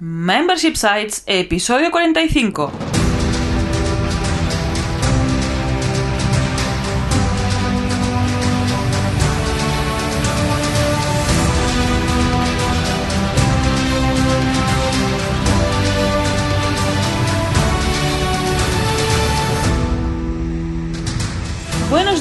Membership Sites, episodio 45.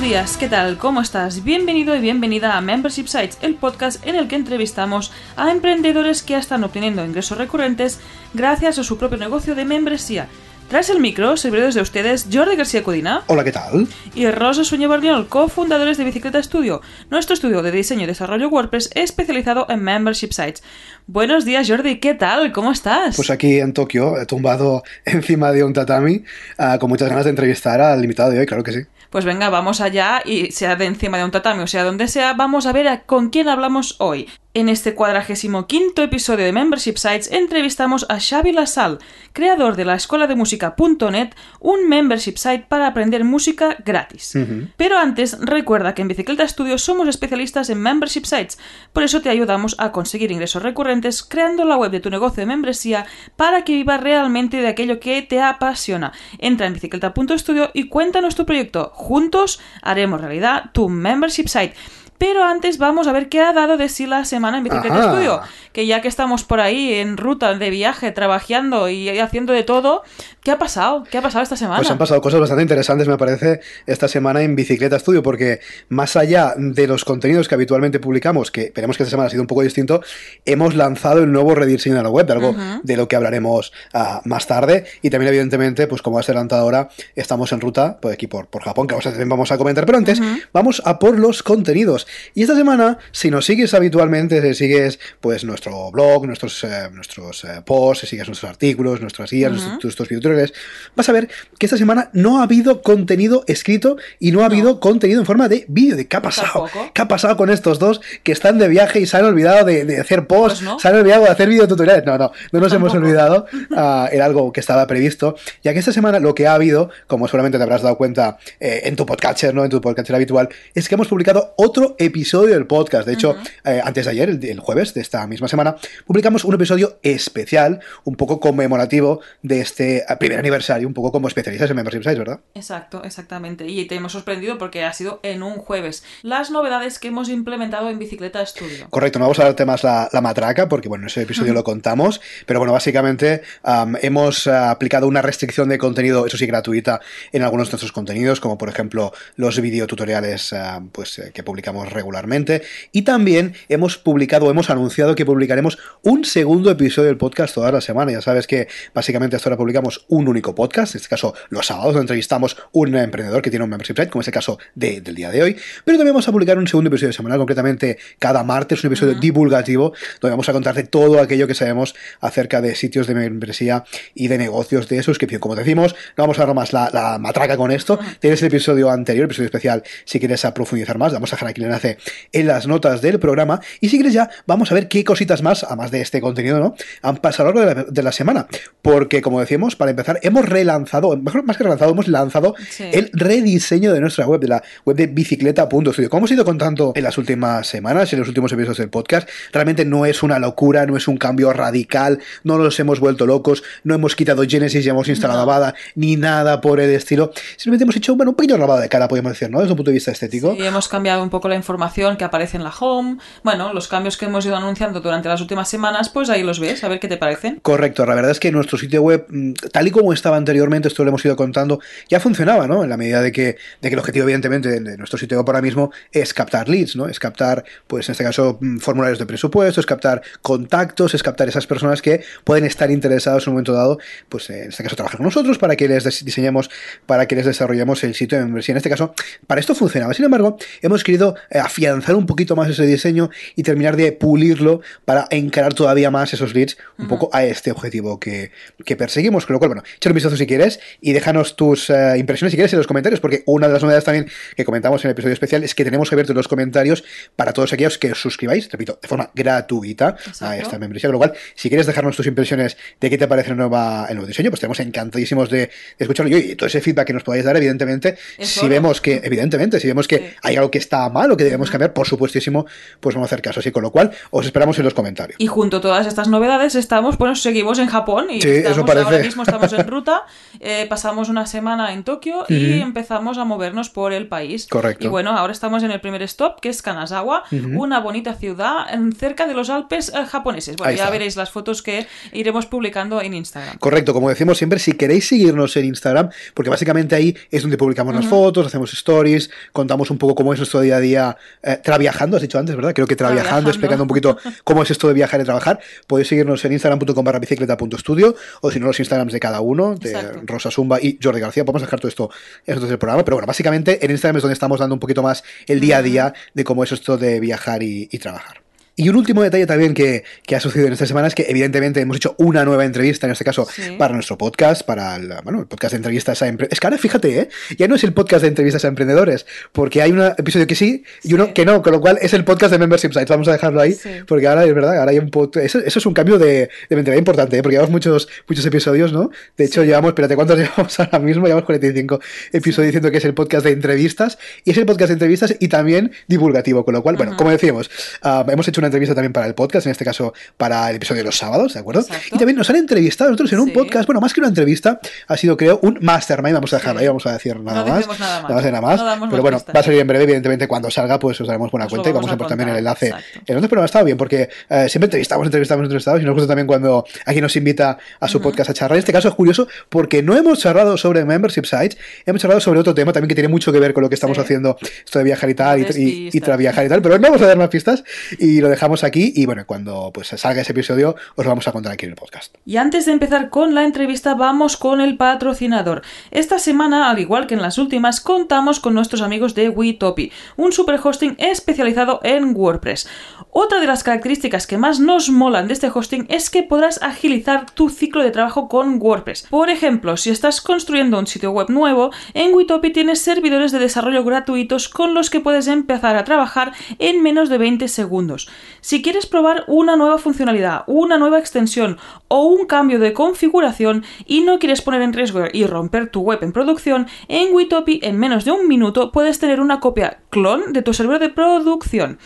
Días, ¿qué tal? ¿Cómo estás? Bienvenido y bienvenida a Membership Sites, el podcast en el que entrevistamos a emprendedores que ya están obteniendo ingresos recurrentes gracias a su propio negocio de membresía. Tras el micro, servidores de ustedes Jordi García Codina Hola, ¿qué tal? y Rosa Sueño Barniol, cofundadores de Bicicleta Studio, nuestro estudio de diseño y desarrollo WordPress especializado en Membership Sites. Buenos días, Jordi, ¿qué tal? ¿Cómo estás? Pues aquí en Tokio, tumbado encima de un tatami, ah, con muchas ganas de entrevistar al invitado de hoy, claro que sí. Pues venga, vamos allá y sea de encima de un tatami o sea donde sea, vamos a ver a con quién hablamos hoy. En este cuadragésimo quinto episodio de Membership Sites entrevistamos a Xavi Lasal, creador de la escuela de música.net, un membership site para aprender música gratis. Pero antes, recuerda que en Bicicleta Studio somos especialistas en membership sites, por eso te ayudamos a conseguir ingresos recurrentes creando la web de tu negocio de membresía para que vivas realmente de aquello que te apasiona. Entra en bicicleta.studio y cuéntanos tu proyecto. Juntos haremos realidad tu membership site. Pero antes vamos a ver qué ha dado de sí la semana en Bicicleta Ajá. Studio. Que ya que estamos por ahí en ruta de viaje, trabajando y haciendo de todo, ¿qué ha pasado? ¿Qué ha pasado esta semana? Pues han pasado cosas bastante interesantes, me parece, esta semana en Bicicleta Studio, porque más allá de los contenidos que habitualmente publicamos, que veremos que esta semana ha sido un poco distinto, hemos lanzado el nuevo rediseño de la web, de algo de lo que hablaremos ah, más tarde. Y también, evidentemente, pues como has adelantado ahora, estamos en ruta, pues aquí por, por Japón, que vamos a, también vamos a comentar. Pero antes, vamos a por los contenidos. Y esta semana, si nos sigues habitualmente, si sigues pues nuestro blog, nuestros, eh, nuestros eh, posts, si sigues nuestros artículos, nuestras guías, nuestros, nuestros videotutoriales, vas a ver que esta semana no ha habido contenido escrito y no ha habido contenido en forma de vídeo. ¿De qué ha pasado? Tampoco. ¿Qué ha pasado con estos dos que están de viaje y se han olvidado de, de hacer posts? Pues no. Se han olvidado de hacer videotutoriales. No, no, no nos hemos olvidado. Ah, era algo que estaba previsto. Ya que esta semana lo que ha habido, como seguramente te habrás dado cuenta eh, en tu podcatcher, ¿no? En tu podcatcher habitual, es que hemos publicado otro episodio del podcast. De hecho, eh, antes de ayer, el, el jueves de esta misma semana, publicamos un episodio especial, un poco conmemorativo de este eh, primer aniversario, un poco como especialistas en Membership Sites, ¿verdad? Exacto, exactamente. Y te hemos sorprendido porque ha sido en un jueves. Las novedades que hemos implementado en Bicicleta Studio. Correcto, no vamos a darte más la, la matraca porque, bueno, en ese episodio lo contamos, pero bueno, básicamente am, hemos ah, aplicado una restricción de contenido, eso sí, gratuita, en algunos de nuestros contenidos, como por ejemplo los videotutoriales ah, pues, eh, que publicamos regularmente, y también hemos publicado, hemos anunciado que publicaremos un segundo episodio del podcast toda la semana. Ya sabes que básicamente hasta ahora publicamos un único podcast, en este caso los sábados, donde entrevistamos un emprendedor que tiene un membership site, como es el caso de- del día de hoy, pero también vamos a publicar un segundo episodio semanal, concretamente cada martes, un episodio divulgativo, donde vamos a contarte todo aquello que sabemos acerca de sitios de membresía y de negocios de suscripción. Como decimos, no vamos a dar más la, la matraca con esto. Tienes el episodio anterior, el episodio especial, si quieres a profundizar más, vamos a dejar aquí el enlace en las notas del programa. Y si quieres ya, vamos a ver qué cositas más, además de este contenido, ¿no? Han pasado a lo largo de la, de la semana. Porque, como decíamos, para empezar, hemos relanzado, mejor más que relanzado, hemos lanzado Sí. el rediseño de nuestra web, de la web de bicicleta.studio. Como hemos ido contando en las últimas semanas, en los últimos episodios del podcast, realmente no es una locura, no es un cambio radical, no nos hemos vuelto locos, no hemos quitado Genesis y hemos instalado Avada, ni nada por el estilo. Simplemente hemos hecho bueno, un pequeño lavado de cara, podemos decir, ¿no? Desde un punto de vista estético. Y hemos cambiado un poco la información que aparece en la home. Bueno, los cambios que hemos ido anunciando durante las últimas semanas, pues ahí los ves, a ver qué te parecen. Correcto, la verdad es que nuestro sitio web, mm, tal y como estaba anteriormente, esto lo hemos ido contando, ya funcionaba, ¿no? En la medida de que, de que el objetivo, evidentemente, de, nuestro sitio web ahora mismo es captar leads, ¿no? Es captar, pues en este caso, mm, formularios de presupuesto, es captar contactos, es captar esas personas que pueden estar interesados en un momento dado, pues eh, en este caso, trabajar con nosotros para que les diseñemos, para que les desarrollemos el sitio de membresía. En este caso, para esto funcionaba. Sin embargo, hemos querido afianzar un poquito más ese diseño y terminar de pulirlo para encarar todavía más esos leads un poco a este objetivo que, que perseguimos. Con lo cual, bueno, echa un vistazo si quieres y déjanos tus eh, impresiones si quieres en los comentarios, porque una de las novedades también que comentamos en el episodio especial es que tenemos abiertos los comentarios para todos aquellos que os suscribáis, repito, de forma gratuita a esta membresía. Con lo cual, si quieres dejarnos tus impresiones de qué te parece el, nuevo diseño, pues tenemos encantadísimos de, de escucharlo y, todo ese feedback que nos podáis dar, evidentemente, Es si oro. vemos que, evidentemente, si vemos que Sí. hay algo que está mal que debemos cambiar, por supuestísimo, pues vamos a hacer caso. Así con lo cual, os esperamos en los comentarios. Y junto a todas estas novedades, estamos, bueno, seguimos en Japón y Sí, estamos, eso parece. ahora mismo estamos en ruta. eh, pasamos una semana en Tokio y empezamos a movernos por el país. Correcto. Y bueno, ahora estamos en el primer stop, que es Kanazawa, una bonita ciudad cerca de los Alpes eh, japoneses. Bueno, Ahí ya está. veréis las fotos que iremos publicando en Instagram. Correcto, como decimos siempre, si queréis seguirnos en Instagram, porque básicamente ahí es donde publicamos las fotos, hacemos stories, contamos un poco cómo es nuestro día a día eh, traviajando, has dicho antes, ¿verdad? Creo que traviajando, explicando un poquito cómo es esto de viajar y trabajar. Podéis seguirnos en instagram.com barra bicicleta.studio o si no los Instagrams de cada uno, de Exacto. Rosa Zumba y Jordi García. Podemos dejar todo esto en del programa, pero bueno, básicamente en Instagram es donde estamos dando un poquito más el día a día de cómo es esto de viajar y, y trabajar. Y un último detalle también que, que ha sucedido en esta semana es que evidentemente hemos hecho una nueva entrevista, en este caso Sí. para nuestro podcast, para el, bueno, el podcast de entrevistas a emprendedores. Es que ahora fíjate, ¿eh? ya no es el podcast de entrevistas a emprendedores, porque hay un episodio que sí y uno Sí. que no, con lo cual es el podcast de Membership Sites. Vamos a dejarlo ahí, Sí. porque ahora es verdad, ahora hay un podcast. Eso, eso es un cambio de, de mentalidad importante, ¿eh? porque llevamos muchos, muchos episodios, ¿no? De hecho, llevamos, espérate, ¿cuántos llevamos ahora mismo? Llevamos 45 episodios diciendo que es el podcast de entrevistas, y es el podcast de entrevistas y también divulgativo, con lo cual, bueno, como decíamos, ah, hemos hecho una entrevista también para el podcast, en este caso para el episodio de los sábados, ¿de acuerdo? Exacto. Y también nos han entrevistado nosotros en un Sí. podcast, bueno, más que una entrevista, ha sido creo un mastermind, vamos a dejarlo ahí, vamos a decir nada No más. nada más. Nada más. No damos pero más bueno, pistas. va a salir en breve, evidentemente cuando salga, pues os daremos buena Os cuenta y vamos a poner también el enlace. exacto. En otro programa ha estado bien, porque eh, siempre entrevistamos, entrevistamos, entrevistamos, y nos gusta también cuando alguien nos invita a su podcast a charlar. En este caso es curioso porque no hemos charlado sobre membership sites, hemos charlado sobre otro tema también que tiene mucho que ver con lo que estamos Sí. haciendo, esto de viajar y tal, y, y, y tras viajar y tal, pero no vamos a dar más pistas y lo dejamos aquí y bueno, cuando pues salga ese episodio os lo vamos a contar aquí en el podcast. Y antes de empezar con la entrevista, vamos con el patrocinador. Esta semana, al igual que en las últimas, contamos con nuestros amigos de Witopi, un super hosting especializado en WordPress. Otra de las características que más nos molan de este hosting es que podrás agilizar tu ciclo de trabajo con WordPress. Por ejemplo, si estás construyendo un sitio web nuevo, en Witopi tienes servidores de desarrollo gratuitos con los que puedes empezar a trabajar en menos de 20 segundos. Si quieres probar una nueva funcionalidad, una nueva extensión o un cambio de configuración y no quieres poner en riesgo y romper tu web en producción, en Witopi en menos de un minuto puedes tener una copia clon de tu servidor de producción.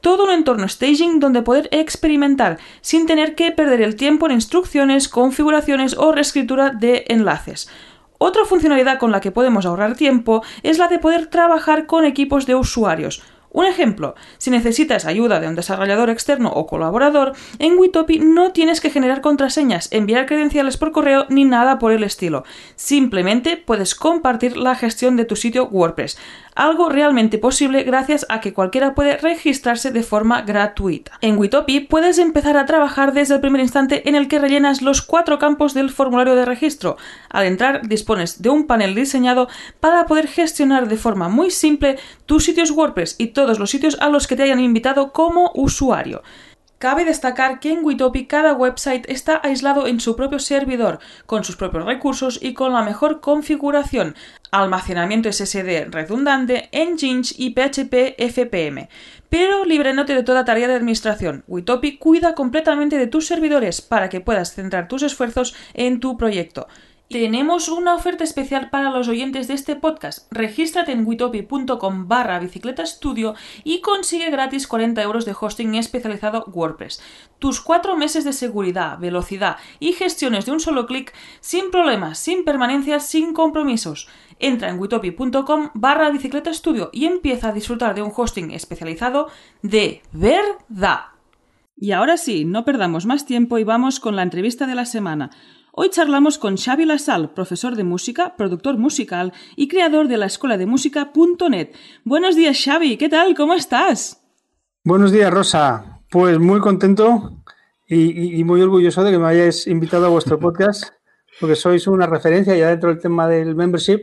Todo un entorno staging donde poder experimentar sin tener que perder el tiempo en instrucciones, configuraciones o reescritura de enlaces. Otra funcionalidad con la que podemos ahorrar tiempo es la de poder trabajar con equipos de usuarios. Un ejemplo, si necesitas ayuda de un desarrollador externo o colaborador, en Witopi no tienes que generar contraseñas, enviar credenciales por correo ni nada por el estilo. Simplemente puedes compartir la gestión de tu sitio WordPress. Algo realmente posible gracias a que cualquiera puede registrarse de forma gratuita. En Witopi puedes empezar a trabajar desde el primer instante en el que rellenas los cuatro campos del formulario de registro. Al entrar dispones de un panel diseñado para poder gestionar de forma muy simple tus sitios WordPress y todos los sitios a los que te hayan invitado como usuario. Cabe destacar que en Witopi cada website está aislado en su propio servidor, con sus propios recursos y con la mejor configuración, almacenamiento SSD redundante, Nginx y PHP FPM. Pero líbrenote de toda tarea de administración. Witopi cuida completamente de tus servidores para que puedas centrar tus esfuerzos en tu proyecto. Tenemos una oferta especial para los oyentes de este podcast. Regístrate en witopi.com barra bicicleta estudio y consigue gratis 40 euros de hosting especializado WordPress. Tus cuatro meses de seguridad, velocidad y gestiones de un solo clic sin problemas, sin permanencias, sin compromisos. Entra en witopi.com barra bicicleta estudio y empieza a disfrutar de un hosting especializado de verdad. Y ahora sí, no perdamos más tiempo y vamos con la entrevista de la semana. Hoy charlamos con Xavi Lasal, profesor de música, productor musical y creador de la escuela de música.net. Buenos días, Xavi, ¿qué tal? ¿Cómo estás? Buenos días, Rosa. Pues muy contento y, muy orgulloso de que me hayáis invitado a vuestro podcast, porque sois una referencia ya dentro del tema del membership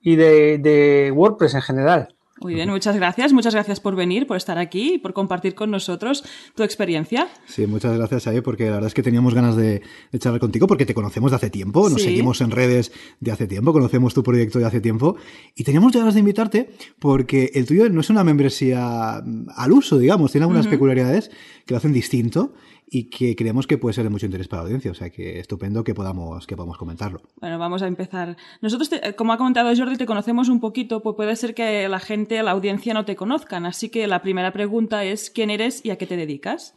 y de WordPress en general. Muy bien, muchas gracias. Muchas gracias por venir, por estar aquí y por compartir con nosotros tu experiencia. Sí, muchas gracias ahí, porque la verdad es que teníamos ganas de, de charlar contigo, porque te conocemos de hace tiempo, nos Sí. seguimos en redes de hace tiempo, conocemos tu proyecto de hace tiempo, y teníamos ganas de invitarte porque el tuyo no es una membresía mm, al uso, digamos, tiene algunas peculiaridades que lo hacen distinto, y que creemos que puede ser de mucho interés para la audiencia. O sea que estupendo que podamos, que podamos comentarlo. Bueno, vamos a empezar. Nosotros, como ha comentado Jordi, te conocemos un poquito, pues puede ser que la gente, la audiencia no te conozcan. Así que la primera pregunta es ¿quién eres y a qué te dedicas?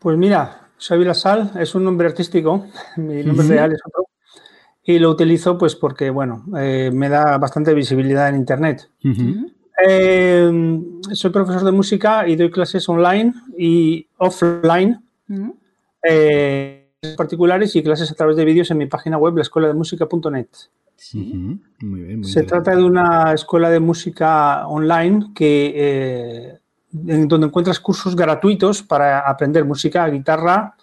Pues mira, Xavi Lasal es un nombre artístico, mi nombre real es otro, y lo utilizo pues porque, bueno, eh, me da bastante visibilidad en Internet. Eh, soy profesor de música y doy clases online y offline, eh, particulares y clases a través de vídeos en mi página web, la escuela de música.net. Se trata de una escuela de música online que en donde encuentras cursos gratuitos para aprender música, guitarra,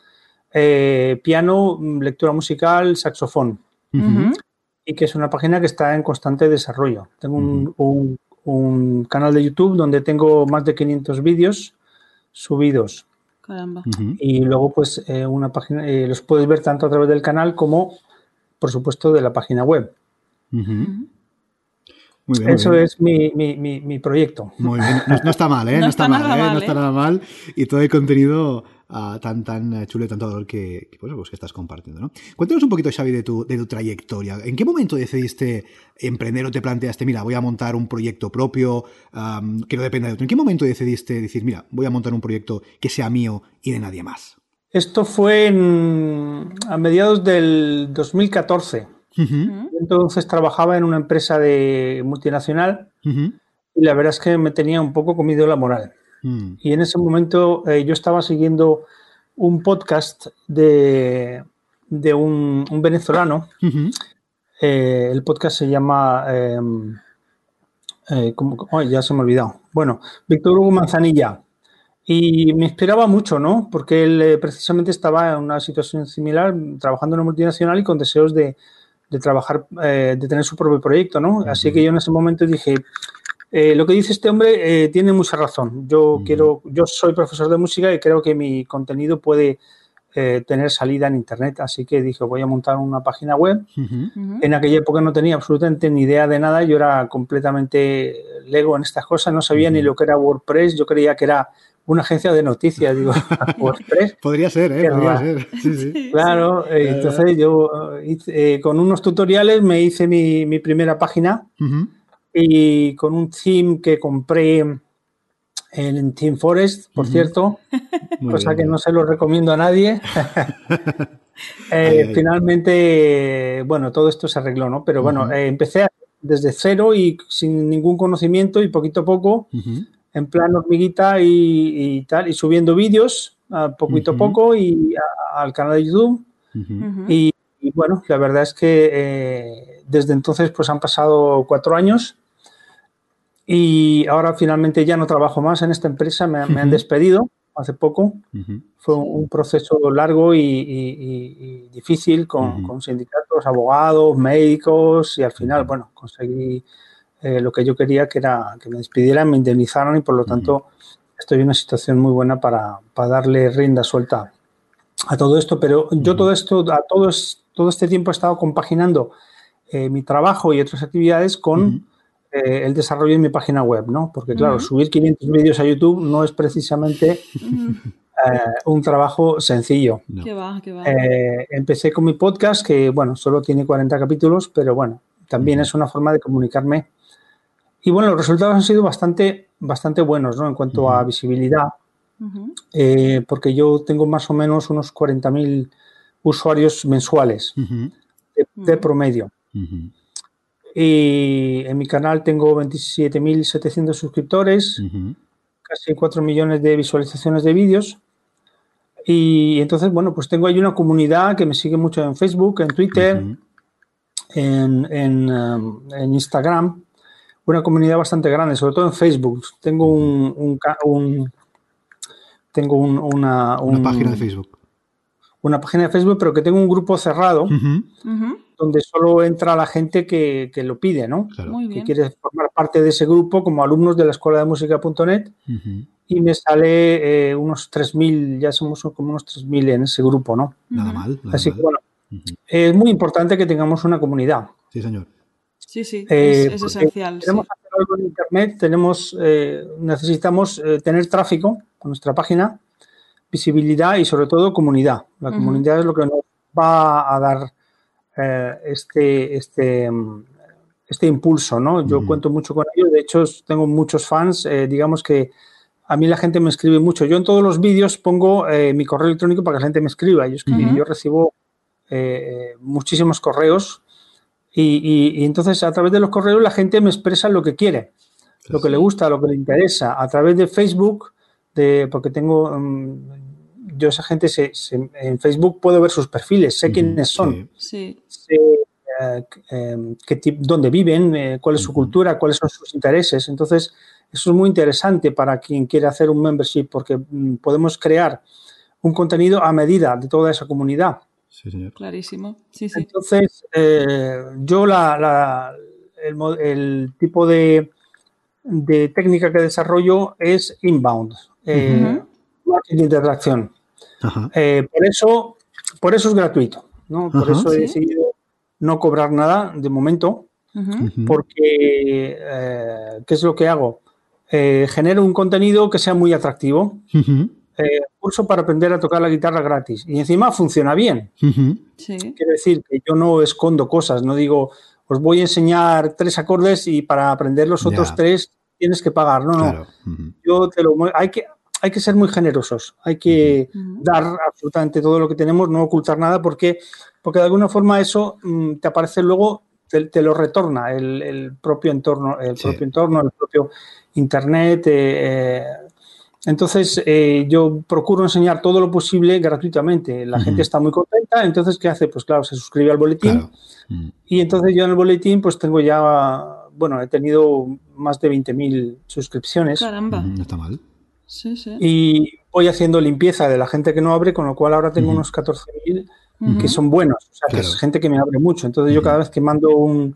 piano, lectura musical, saxofón. Y que es una página que está en constante desarrollo. Tengo un, canal de YouTube donde tengo más de 500 vídeos subidos. Caramba. Y luego, pues, eh, una página, eh, los puedes ver tanto a través del canal como, por supuesto, de la página web. Eso es mi, proyecto. Muy bien. No, está mal, ¿eh? No, está, mal, ¿eh? No está nada mal. Y todo el contenido tan, tan chulo y tanto valor que, pues, pues, que estás compartiendo. ¿no? Cuéntanos un poquito, Xavi, de tu, de tu trayectoria. ¿En qué momento decidiste emprender o te planteaste, mira, voy a montar un proyecto propio que no dependa de otro? ¿En qué momento decidiste decir, mira, voy a montar un proyecto que sea mío y de nadie más? Esto fue a mediados del 2014. Entonces trabajaba en una empresa de multinacional y la verdad es que me tenía un poco comido la moral. Mm. Y en ese momento eh, yo estaba siguiendo un podcast de, de un, venezolano. Eh, el podcast se llama... Em, eh, ya se me ha olvidado. Bueno, Víctor Hugo Manzanilla. Y me inspiraba mucho, ¿no? Porque él precisamente estaba en una situación similar, trabajando en una multinacional y con deseos de, de trabajar, de tener su propio proyecto, ¿no? Así que yo en ese momento dije, eh, lo que dice este hombre eh, tiene mucha razón. Yo quiero, yo soy profesor de música y creo que mi contenido puede eh, tener salida en internet. Así que dije, voy a montar una página web. En aquella época no tenía absolutamente ni idea de nada. Yo era completamente lego en estas cosas. No sabía ni lo que era WordPress. Yo creía que era una agencia de noticias, digo, WordPress. Podría ser, ¿eh? Podría ser. Claro, entonces yo con unos tutoriales me hice mi, mi primera página y con un theme que compré en Team Forest, por cierto, cosa que no se lo recomiendo a nadie. Eh, finalmente, bueno, todo esto se arregló, ¿no? Pero bueno, eh, empecé desde cero y sin ningún conocimiento y poquito a poco, en plan hormiguita y, tal, y subiendo vídeos, poquito a poco y al canal de YouTube. y, bueno, la verdad es que eh, desde entonces pues han pasado cuatro años y ahora finalmente ya no trabajo más en esta empresa, me, han despedido hace poco. Fue un, proceso largo y, difícil con, sindicatos, abogados, médicos y al final, bueno, conseguí eh, lo que yo quería, que era que me despidieran, me indemnizaron y por lo tanto estoy en una situación muy buena para, darle rienda suelta a todo esto. Pero yo todo esto, a todo, todo este tiempo he estado compaginando eh, mi trabajo y otras actividades con eh, el desarrollo de mi página web, ¿no? Porque claro, subir 500 vídeos a YouTube no es precisamente eh, un trabajo sencillo. va, va. Eh, empecé con mi podcast, que bueno, solo tiene 40 capítulos, pero bueno, también es una forma de comunicarme. Y bueno, los resultados han sido bastante, bastante buenos, ¿no? En cuanto a visibilidad, porque yo tengo más o menos unos 40.000 usuarios mensuales de, promedio. Y en mi canal tengo 27.700 suscriptores, casi 4 millones de visualizaciones de vídeos. Y entonces, bueno, pues tengo ahí una comunidad que me sigue mucho en Facebook, en Twitter, en, um, en, Instagram. Una comunidad bastante grande, sobre todo en Facebook. Tengo un, tengo una, una página de Facebook. Una página de Facebook, pero que tengo un grupo cerrado donde solo entra la gente que, lo pide, ¿no? Que quiere formar parte de ese grupo como alumnos de la escuela de música.net y me sale eh, unos 3.000, ya somos como unos 3.000 en ese grupo, ¿no? Nada mal. Así que bueno, es muy importante que tengamos una comunidad. Sí, señor. Sí, sí, eh, es, esencial. Queremos hacer algo en Internet, tenemos, eh, necesitamos tener tráfico con nuestra página visibilidad y sobre todo comunidad. La comunidad es lo que nos va a dar eh, este, este, este impulso, ¿no? Yo cuento mucho con ellos, de hecho tengo muchos fans, eh, digamos que a mí la gente me escribe mucho. Yo en todos los vídeos pongo eh, mi correo electrónico para que la gente me escriba. Yo, yo recibo muchísimos correos y, entonces a través de los correos la gente me expresa lo que quiere, lo que le gusta, lo que le interesa. A través de Facebook, de, porque tengo... Mm, yo esa gente en Facebook puedo ver sus perfiles, sé quiénes son, sé eh, em, dónde viven, eh, cuál es su cultura, cuáles son sus intereses. Entonces, eso es muy interesante para quien quiere hacer un membership porque mm, podemos crear un contenido a medida de toda esa comunidad. Sí, señor. Clarísimo. Entonces, eh, yo la, el, tipo de, de, técnica que desarrollo es inbound, marketing de atracción. Eh, por, eso, por eso es gratuito, ¿no? Por eso he decidido no cobrar nada de momento, porque eh, ¿qué es lo que hago? Eh, genero un contenido que sea muy atractivo. curso para aprender a tocar la guitarra gratis. Y encima funciona bien. Quiere decir que yo no escondo cosas, no digo, os voy a enseñar tres acordes y para aprender los otros tres tienes que pagar. No, no. Yo te lo hay que hay que ser muy generosos, hay que dar absolutamente todo lo que tenemos, no ocultar nada, porque, porque de alguna forma eso mm, te aparece luego, te, lo retorna el, propio entorno, el propio entorno, el propio internet. Eh, eh. entonces, eh, yo procuro enseñar todo lo posible gratuitamente. La gente está muy contenta. Entonces, ¿qué hace? Pues claro, se suscribe al boletín. Y entonces yo en el boletín, pues tengo ya, bueno, he tenido más de 20.000 suscripciones. Caramba. No está mal. Y voy haciendo limpieza de la gente que no abre, con lo cual ahora tengo unos 14.000 que son buenos, o sea, que es gente que me abre mucho. Entonces yo cada vez que mando un,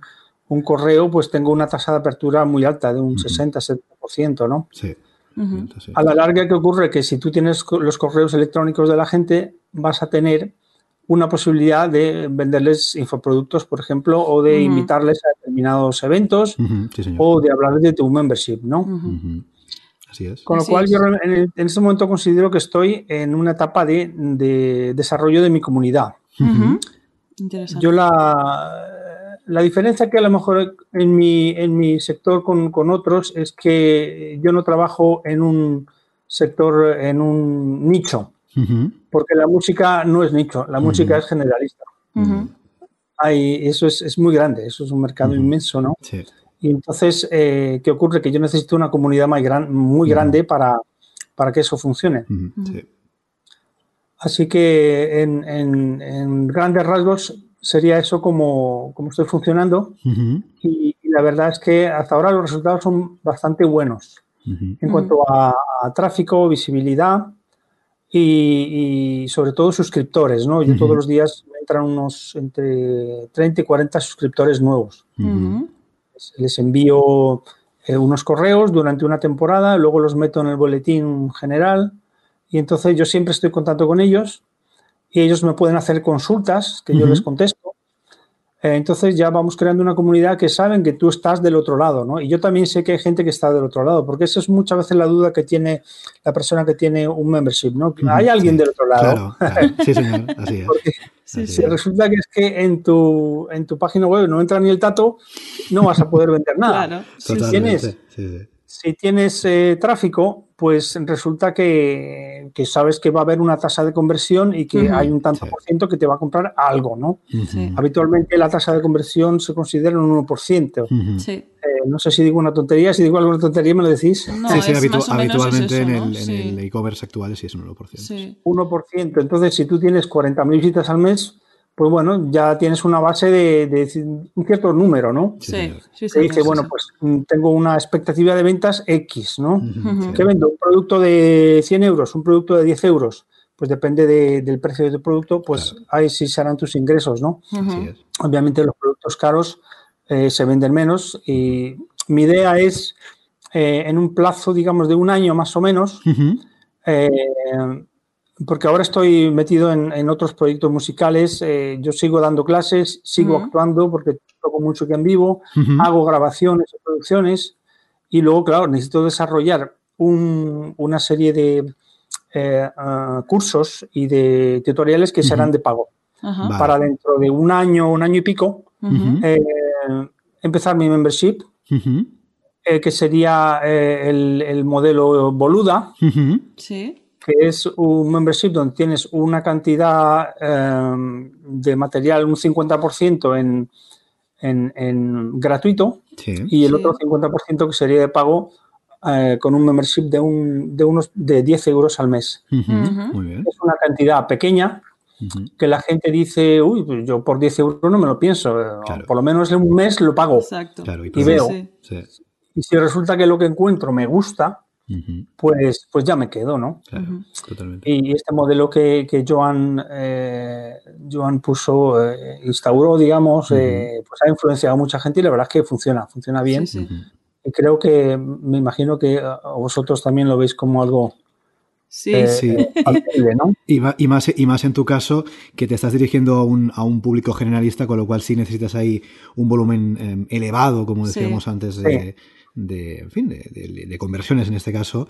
correo, pues tengo una tasa de apertura muy alta, de un 60-70%, ¿no? Sí. A la larga, ¿qué ocurre? Que si tú tienes los correos electrónicos de la gente, vas a tener una posibilidad de venderles infoproductos, por ejemplo, o de invitarles a determinados eventos, o de hablarles de tu membership, ¿no? Con lo cual, yo en, este momento considero que estoy en una etapa de, desarrollo de mi comunidad. Yo la, la diferencia que a lo mejor en mi, en mi sector con, otros es que yo no trabajo en un sector, en un nicho, porque la música no es nicho, la música es generalista. Hay, eso es, es, muy grande, eso es un mercado inmenso, ¿no? Sí. Y entonces, eh, ¿qué ocurre? Que yo necesito una comunidad muy, gran, muy grande para, para, que eso funcione. Así que en, grandes rasgos sería eso como, como estoy funcionando. y, la verdad es que hasta ahora los resultados son bastante buenos en cuanto a, tráfico, visibilidad y, sobre todo suscriptores. ¿no? Yo todos los días me entran unos entre 30 y 40 suscriptores nuevos les envío eh, unos correos durante una temporada, luego los meto en el boletín general y entonces yo siempre estoy en contacto con ellos y ellos me pueden hacer consultas que yo les contesto. Eh, entonces ya vamos creando una comunidad que saben que tú estás del otro lado, ¿no? Y yo también sé que hay gente que está del otro lado, porque eso es muchas veces la duda que tiene la persona que tiene un membership, ¿no? Hay alguien del otro lado. Sí, señor, así es. si resulta que es que en tu, en tu página web no entra ni el tato, no vas a poder vender nada. Si tienes, si tienes eh, tráfico, pues resulta que, sabes que va a haber una tasa de conversión y que hay un tanto por ciento que te va a comprar algo, ¿no? Habitualmente la tasa de conversión se considera un 1%. Eh, no sé si digo una tontería, si digo alguna tontería me lo decís. sí, sí, habitualmente en el e-commerce actual sí es un 1%. 1%. Entonces, si tú tienes 40.000 visitas al mes, pues bueno, ya tienes una base de, un cierto número, ¿no? Sí, sí, sí. dice, bueno, pues mm, tengo una expectativa de ventas X, ¿no? ¿Qué vendo? Un producto de 100 euros, un producto de 10 euros. Pues depende del precio del producto, pues ahí sí serán tus ingresos, ¿no? Obviamente los productos caros eh, se venden menos y mi idea es, eh, en un plazo, digamos, de un año más o menos, porque ahora estoy metido en, otros proyectos musicales. Eh, yo sigo dando clases, sigo actuando porque toco mucho que en vivo, hago grabaciones y producciones. Y luego, claro, necesito desarrollar una serie de, eh, ah, cursos y de tutoriales que serán de pago. Para dentro de un año, un año y pico, eh, empezar mi membership, que sería el, modelo Boluda. Sí que es un membership donde tienes una cantidad de material, un 50% en, en, gratuito y el otro 50% que sería de pago eh, con un membership de, un, de unos de 10 euros al mes. Es una cantidad pequeña que la gente dice, uy, pues yo por 10 euros no me lo pienso, por lo menos en un mes lo pago y, veo. Y si resulta que lo que encuentro me gusta, pues, pues ya me quedo, ¿no? Y este modelo que, que Joan, eh, Joan puso, eh, instauró, digamos, eh, pues ha influenciado a mucha gente y la verdad es que funciona, funciona bien. Y creo que, me imagino que vosotros también lo veis como algo Sí, sí. ¿no? y, más, y más en tu caso, que te estás dirigiendo a un, a un público generalista, con lo cual sí necesitas ahí un volumen em, elevado, como decíamos antes, de, de, en fin, de, de, conversiones en este caso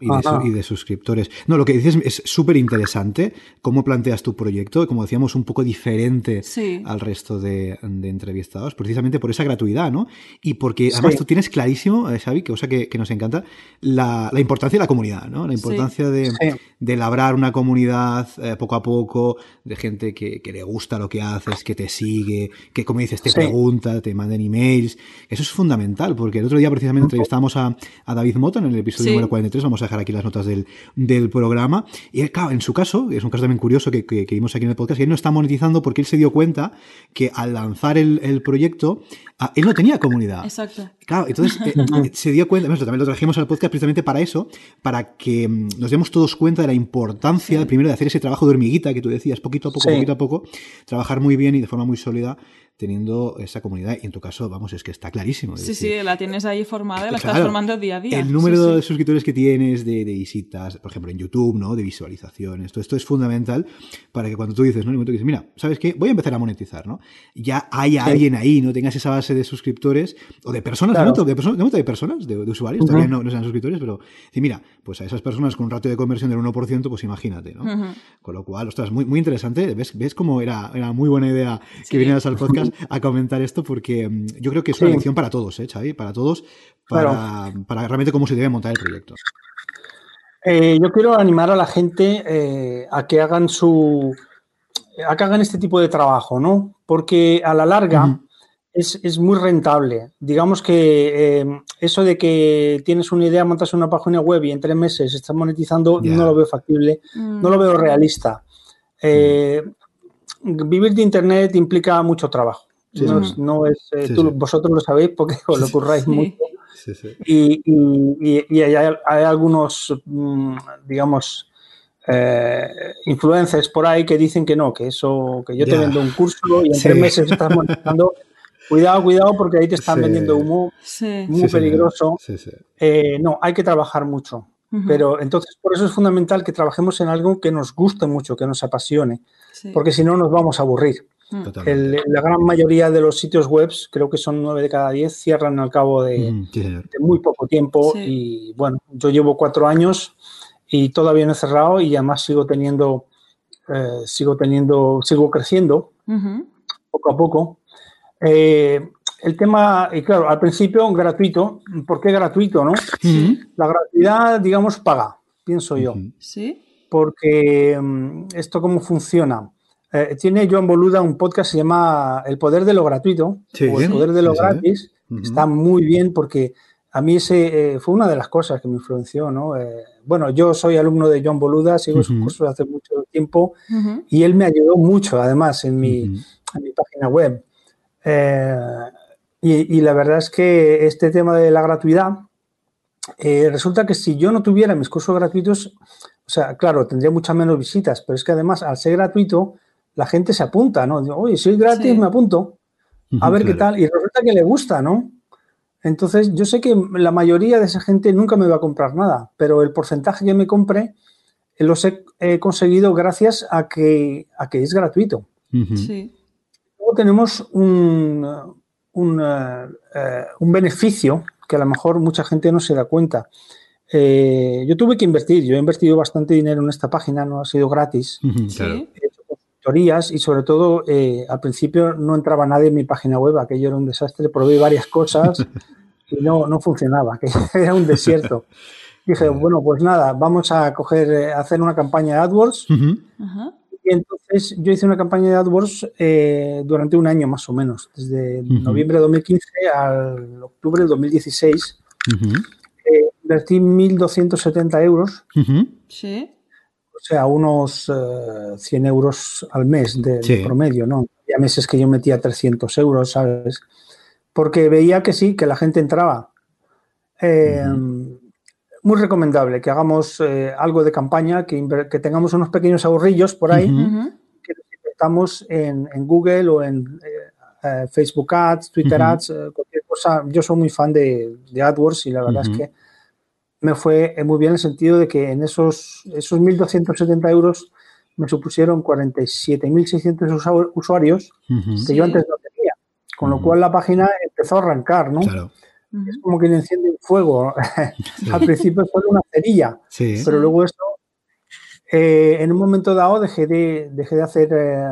y, de, y, de, suscriptores. No, lo que dices es súper interesante, cómo planteas tu proyecto, como decíamos, un poco diferente al resto de, entrevistados, precisamente por esa gratuidad, ¿no? Y porque además tú tienes clarísimo, eh, Xavi, que cosa que, nos encanta, la, la, importancia de la comunidad, ¿no? La importancia de, de, labrar una comunidad eh, poco a poco, de gente que, que, le gusta lo que haces, que te sigue, que como dices, te pregunta, te manden emails. Eso es fundamental, porque el otro día precisamente entrevistamos a, David Moto en el episodio número 43, vamos a dejar aquí las notas del, programa. Y él, claro, en su caso, es un caso también curioso que, vimos aquí en el podcast, y él no está monetizando porque él se dio cuenta que al lanzar el, proyecto, ah, él no tenía comunidad. Exacto. Claro, entonces eh, eh, se dio cuenta, también lo trajimos al podcast precisamente para eso, para que mm, nos demos todos cuenta de la importancia, primero, de hacer ese trabajo de hormiguita que tú decías, poquito a poco, poquito a poco, trabajar muy bien y de forma muy sólida teniendo esa comunidad. Y en tu caso, vamos, es que está clarísimo. sí, sí, la tienes ahí formada, la estás formando día a día. El número de suscriptores que tienes, de, visitas, por ejemplo, en YouTube, ¿no? De visualizaciones, todo esto es fundamental para que cuando tú dices, ¿no? En el momento que dices, mira, ¿sabes qué? Voy a empezar a monetizar, ¿no? Ya hay alguien ahí, ¿no? Tengas esa base de suscriptores o de personas, de, personas de, personas, de, usuarios, todavía no, sean suscriptores, pero decir, mira, pues a esas personas con un ratio de conversión del 1%, pues imagínate, ¿no? Con lo cual, ostras, muy, muy interesante. ¿Ves, ves cómo era, era muy buena idea que vinieras al podcast a comentar esto? Porque mm, yo creo que es una lección para todos, ¿eh, Xavi? Para todos, para, para realmente cómo se debe montar el proyecto. Eh, yo quiero animar a la gente eh, a que hagan su a que hagan este tipo de trabajo, ¿no? Porque a la larga es, muy rentable. Digamos que eh, eso de que tienes una idea, montas una página web y en tres meses estás monetizando, no lo veo factible, no lo veo mm. Vivir de internet implica mucho trabajo. no, es, vosotros lo sabéis porque os lo curráis mucho. Y, hay, algunos, mm, digamos, eh, influencers por ahí que dicen que no, que eso, que yo te vendo un curso y en tres meses estás monetizando. Cuidado, cuidado, porque ahí te están vendiendo humo muy peligroso. Eh, no, hay que trabajar mucho. Pero entonces, por eso es fundamental que trabajemos en algo que nos guste mucho, que nos apasione, porque si no nos vamos a aburrir. Mm. la gran mayoría de los sitios web, creo que son 9 de cada 10, cierran al cabo de, muy poco tiempo. Y bueno, yo llevo cuatro años y todavía no he cerrado y además sigo teniendo, eh, sigo teniendo, sigo creciendo poco a poco. Eh, el tema, y claro, al principio gratuito. ¿Por qué gratuito, no? La gratuidad, digamos, paga, pienso yo. Sí. Porque mm, esto cómo funciona. Eh, tiene Joan Boluda un podcast que se llama El poder de lo gratuito o El poder de lo gratis. Está muy bien porque a mí ese eh, fue una de las cosas que me influenció, ¿no? Eh, bueno, yo soy alumno de Joan Boluda, sigo sus cursos hace mucho tiempo y él me ayudó mucho, además, en mi, página web. Y, la verdad es que este tema de la gratuidad, resulta que si yo no tuviera mis cursos gratuitos, o sea, claro, tendría muchas menos visitas, pero es que además, al ser gratuito, la gente se apunta, ¿no? Oye, si es gratis, me apunto. A ver qué tal. Y resulta que le gusta, ¿no? Entonces, yo sé que la mayoría de esa gente nunca me va a comprar nada, pero el porcentaje que me compre eh, los he, conseguido gracias a que, a que es gratuito. sí. Luego tenemos un, un, eh, un, beneficio que a lo mejor mucha gente no se da cuenta. Eh, yo tuve que invertir. Yo he invertido bastante dinero en esta página, no ha sido gratis. Sí. He hecho consultorías y sobre todo eh, al principio no entraba nadie en mi página web, aquello era un desastre, probé varias cosas y no, no funcionaba, que era un desierto. Dije, bueno, pues nada, vamos a coger, eh, a hacer una campaña de AdWords. Ajá. Y entonces yo hice una campaña de AdWords eh, durante un año más o menos, desde Ujú. noviembre de 2015 al octubre de 2016. Invertí 1.270 euros, ujú. Sí. o sea, unos eh, 100 euros al mes de, promedio, ¿no? Había meses que yo metía 300 euros, ¿sabes? Porque veía que sí, que la gente entraba. Eh, Muy recomendable que hagamos eh, algo de campaña, que, tengamos unos pequeños ahorrillos por ahí. Que nos invertamos en, en Google o en eh, eh, Facebook Ads, Twitter. Ads, eh, cualquier cosa. Yo soy muy fan de, de AdWords y la verdad es que me fue eh, muy bien en el sentido de que en esos, esos 1.270 euros me supusieron 47.600 usa- usuarios Ujú. que Sí. yo antes no tenía. Con lo cual la página empezó a arrancar, ¿no? Claro. Es como que le enciende un fuego. Al principio fue una cerilla, Sí. pero luego esto, eh, en un momento dado dejé de, dejé de hacer eh,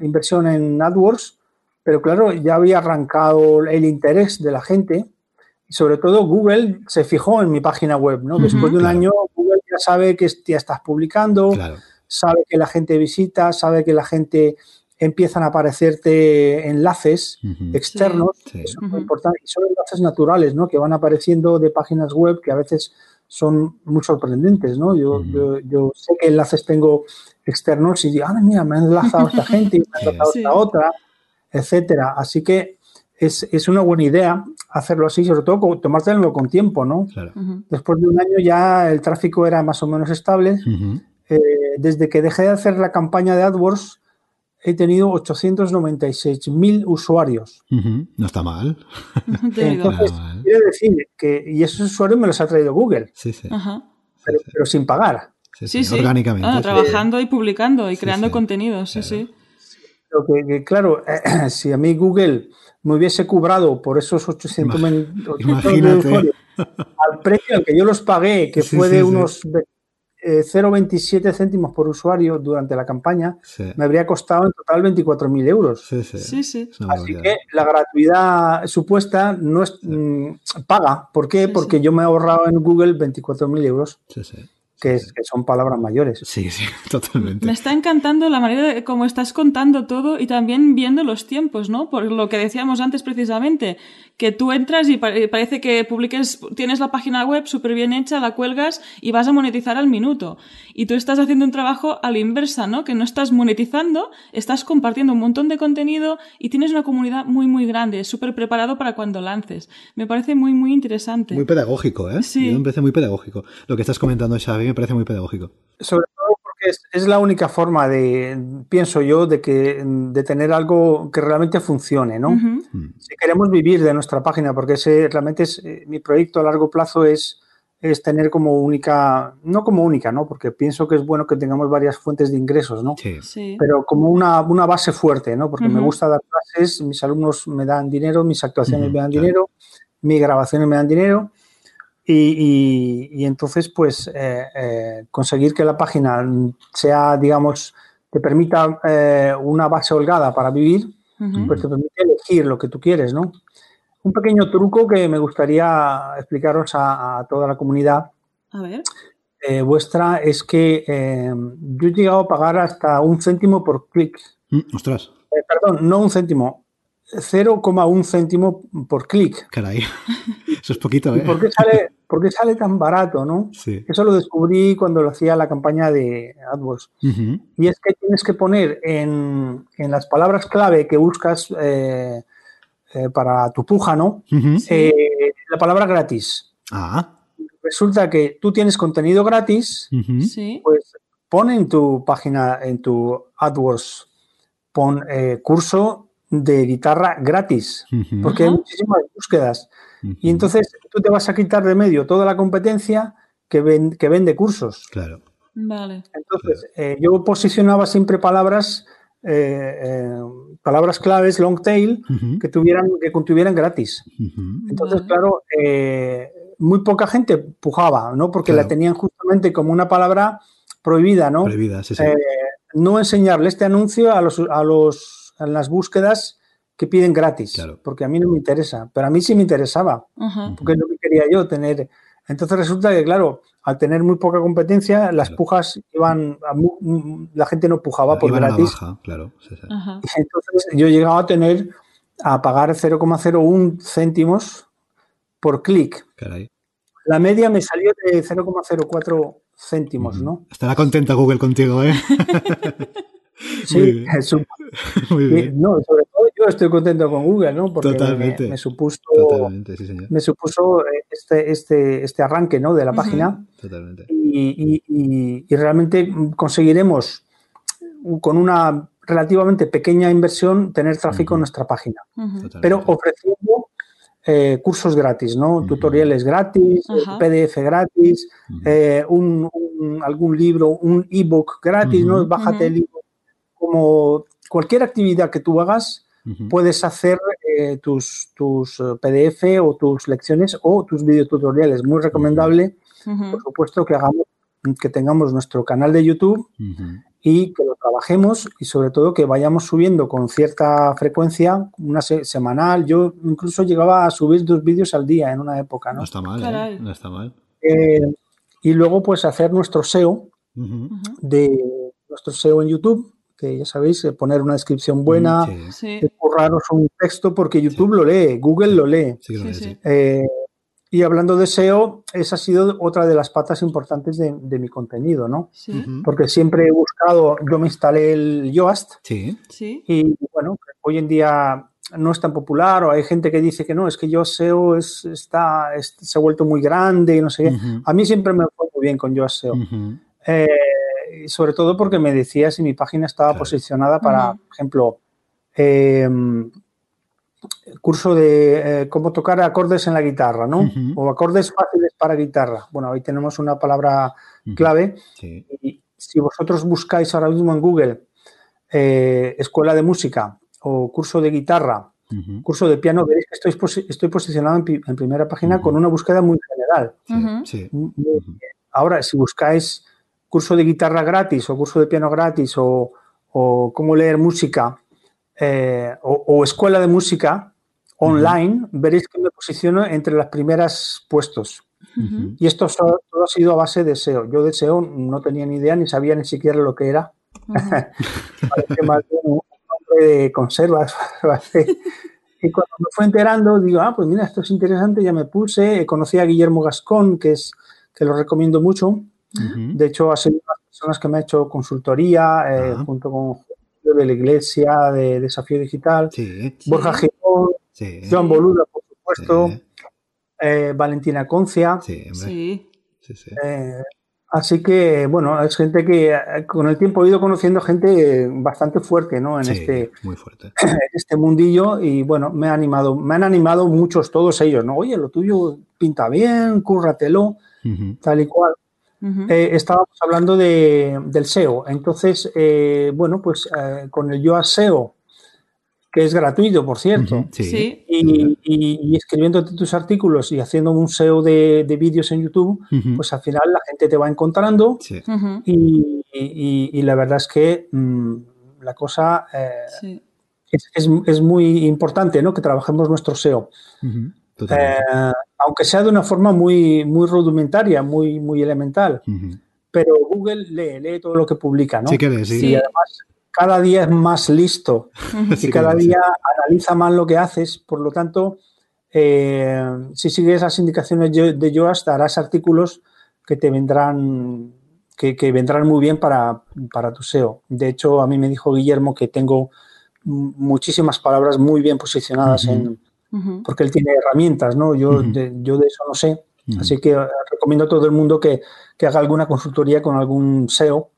inversión en AdWords, pero claro, ya había arrancado el interés de la gente sobre todo Google se fijó en mi página web, ¿no? Después de un Claro. año, Google ya sabe que ya estás publicando, Claro. sabe que la gente visita, sabe que la gente empiezan a aparecerte enlaces externos, Sí. es muy Ujú. importante, y son enlaces naturales, ¿no? Que van apareciendo de páginas web que a veces son muy sorprendentes, ¿no? Yo, yo, yo sé que enlaces tengo externos y digo, ah, mira, me han enlazado a esta gente y me han Sí. enlazado a Sí. esta otra, etcétera. Así que es, es una buena idea hacerlo así, sobre todo con- tomártelo con tiempo, ¿no? Claro. Después de un año ya el tráfico era más o menos estable. Eh, desde que dejé de hacer la campaña de AdWords, he tenido 896.000 usuarios. No está mal. Entonces, mal. quiere decir que, y esos usuarios me los ha traído Google, Sí, sí. Ajá. pero, pero sin pagar. Sí, Sí, sí. Orgánicamente. Ah, sí. trabajando y publicando y Sí, creando sí. contenidos, sí, Claro. sí. Pero que, que, claro, si a mí Google me hubiese cobrado por esos 800 mil- 800 Imagínate. usuarios al precio al que yo los pagué, que Sí, fue de sí. unos ve- eh, 0,27 céntimos por usuario durante la campaña, Sí. me habría costado en total 24.000 euros. Sí, sí. Sí, sí. Es una Así que la gratuidad supuesta no es mm, paga. ¿Por qué? Sí, Porque sí. yo me he ahorrado en Google 24.000 euros, Sí, sí. Que, es- que son palabras mayores. Sí, sí, totalmente. Me está encantando la manera de cómo estás contando todo y también viendo los tiempos, ¿no? Por lo que decíamos antes precisamente, que tú entras y pare- parece que publiques, tienes la página web súper bien hecha, la cuelgas y vas a monetizar al minuto. Y tú estás haciendo un trabajo a la inversa, ¿no? Que no estás monetizando, estás compartiendo un montón de contenido y tienes una comunidad muy, muy grande, súper preparado para cuando lances. Me parece muy, muy interesante. Muy pedagógico, ¿eh? Sí. Yo me parece muy pedagógico. Lo que estás comentando, Xavi, me parece muy pedagógico. Sobre todo porque es, es la única forma de, pienso yo, de que de tener algo que realmente funcione, ¿no? Mm. Si queremos vivir de nuestra página, porque ese realmente es eh, mi proyecto a largo plazo es, es tener como única, no como única, ¿no? Porque pienso que es bueno que tengamos varias fuentes de ingresos, ¿no? Sí. Sí. pero como una, una base fuerte, ¿no? Porque me gusta dar clases, mis alumnos me dan dinero, mis actuaciones me dan claro. dinero, mis grabaciones me dan dinero. Y, y- y entonces, pues, eh, eh, conseguir que la página sea, digamos, te permita eh, una base holgada para vivir, pues te permite elegir lo que tú quieres, ¿no? Un pequeño truco que me gustaría explicaros a, a toda la comunidad A ver. eh, vuestra es que eh, yo he llegado a pagar hasta un céntimo por clic. Mm, ostras, Eh, perdón, no un céntimo, 0,1 céntimo por clic. caray. Eso es poquito, ¿Y ¿eh? por qué sale, por qué sale tan barato, no? Sí. Eso lo descubrí cuando lo hacía la campaña de AdWords. Y es que tienes que poner en, en las palabras clave que buscas eh, eh, para tu puja, ¿no? Eh, la palabra gratis. Ah. Resulta que tú tienes contenido gratis, Ujú. Sí. pues pon en tu página, en tu AdWords, pon eh, curso de guitarra gratis, porque hay muchísimas búsquedas. Y entonces tú te vas a quitar de medio toda la competencia que, ven- que vende cursos. Claro. Vale. Entonces, eh, yo posicionaba siempre palabras, eh, eh, palabras claves, long tail, que tuvieran, que contuvieran gratis. Entonces, Vale. claro, eh, muy poca gente pujaba, ¿no? Porque la tenían justamente como una palabra prohibida, ¿no? Prohibida, sí, sí. Eh, no enseñarle este anuncio a los, a los a las búsquedas que piden gratis, porque a mí no me interesa, pero a mí sí me interesaba, porque es lo que quería yo tener. Entonces resulta que, claro, al tener muy poca competencia, las pujas iban, la gente no pujaba por gratis. claro. Entonces yo llegaba a tener a pagar 0,01 céntimos por clic. La media me salió de 0,04 céntimos, ¿no? Estará contenta Google contigo, ¿eh? sí, Muy bien. No, sobre todo yo estoy contento con Google, ¿no? Porque Totalmente. Me, supuso, me supuso eh, este, este, este arranque, ¿no? De la página. Totalmente. Y, y, y, realmente conseguiremos con una relativamente pequeña inversión tener tráfico en nuestra página. Pero ofreciendo eh, cursos gratis, ¿no? Tutoriales gratis, PDF gratis, eh, un, algún libro, un ebook gratis, ¿no? Bájate el ebook. Como cualquier actividad que tú hagas, puedes hacer eh, tus, tus PDF o tus lecciones o tus videotutoriales. Muy recomendable, por supuesto, que hagamos que tengamos nuestro canal de YouTube y que lo trabajemos y sobre todo que vayamos subiendo con cierta frecuencia, una semanal. Yo incluso llegaba a subir dos vídeos al día en una época. No, no está mal, ¿eh? no está mal. Eh, y luego pues hacer nuestro SEO, de nuestro SEO en YouTube, que ya sabéis, eh, poner una descripción buena, sí. curraros un texto porque YouTube lo lee, Google lo lee. Sí, lee y hablando de SEO, esa ha sido otra de las patas importantes de, mi contenido, ¿no? Sí. Porque siempre he buscado, yo me instalé el Yoast. Sí. Sí. Y bueno, hoy en día no es tan popular o hay gente que dice que no, es que Yoast SEO es, está, se ha vuelto muy grande y no sé qué. A mí siempre me fue muy bien con Yoast SEO. Eh, sobre todo porque me decía si mi página estaba posicionada para, por ejemplo, eh, curso de eh, cómo tocar acordes en la guitarra, ¿no? O acordes fáciles para guitarra. Bueno, ahí tenemos una palabra clave. Y si vosotros buscáis ahora mismo en Google eh, escuela de música o curso de guitarra, curso de piano, veréis que estoy, estoy posicionado en, primera página con una búsqueda muy general. Ahora, si buscáis curso de guitarra gratis o curso de piano gratis o, o cómo leer música eh, o, escuela de música online, veréis que me posiciono entre las primeras puestos. Y esto todo ha sido a base de SEO. Yo de SEO no tenía ni idea, ni sabía ni siquiera lo que era. Parece más un nombre de conservas. y cuando me fue enterando, digo, ah, pues mira, esto es interesante, ya me puse. Conocí a Guillermo Gascón, que es que lo recomiendo mucho. De hecho, ha sido una de las personas que me ha hecho consultoría eh, junto con de la Iglesia, de Desafío Digital, Borja Girón, Joan Boluda, por supuesto, eh, Valentina Concia. Sí. Eh, así que, bueno, es gente que con el tiempo he ido conociendo gente bastante fuerte, ¿no? En este, muy fuerte. En este mundillo y, bueno, me, ha animado, me han animado muchos, todos ellos, ¿no? Oye, lo tuyo pinta bien, cúrratelo, tal y cual. Eh, estábamos hablando de, del SEO. Entonces, eh, bueno, pues eh, con el Yoast SEO, que es gratuito, por cierto, sí. y, y, escribiéndote tus artículos y haciendo un SEO de, vídeos en YouTube, pues al final la gente te va encontrando y, la verdad es que mm, la cosa es, es, muy importante, ¿no? Que trabajemos nuestro SEO. Eh, aunque sea de una forma muy, muy rudimentaria, muy, muy elemental. Pero Google lee, lee todo lo que publica, ¿no? Sí que lee, sí. Y además cada día es más listo y cada día analiza más lo que haces. Por lo tanto, eh, si sigues las indicaciones de Yoast, harás artículos que te vendrán que, vendrán muy bien para, para, tu SEO. De hecho, a mí me dijo Guillermo que tengo muchísimas palabras muy bien posicionadas en, porque él tiene herramientas, ¿no? Yo, de, yo de eso no sé. Así que eh, recomiendo a todo el mundo que, haga alguna consultoría con algún SEO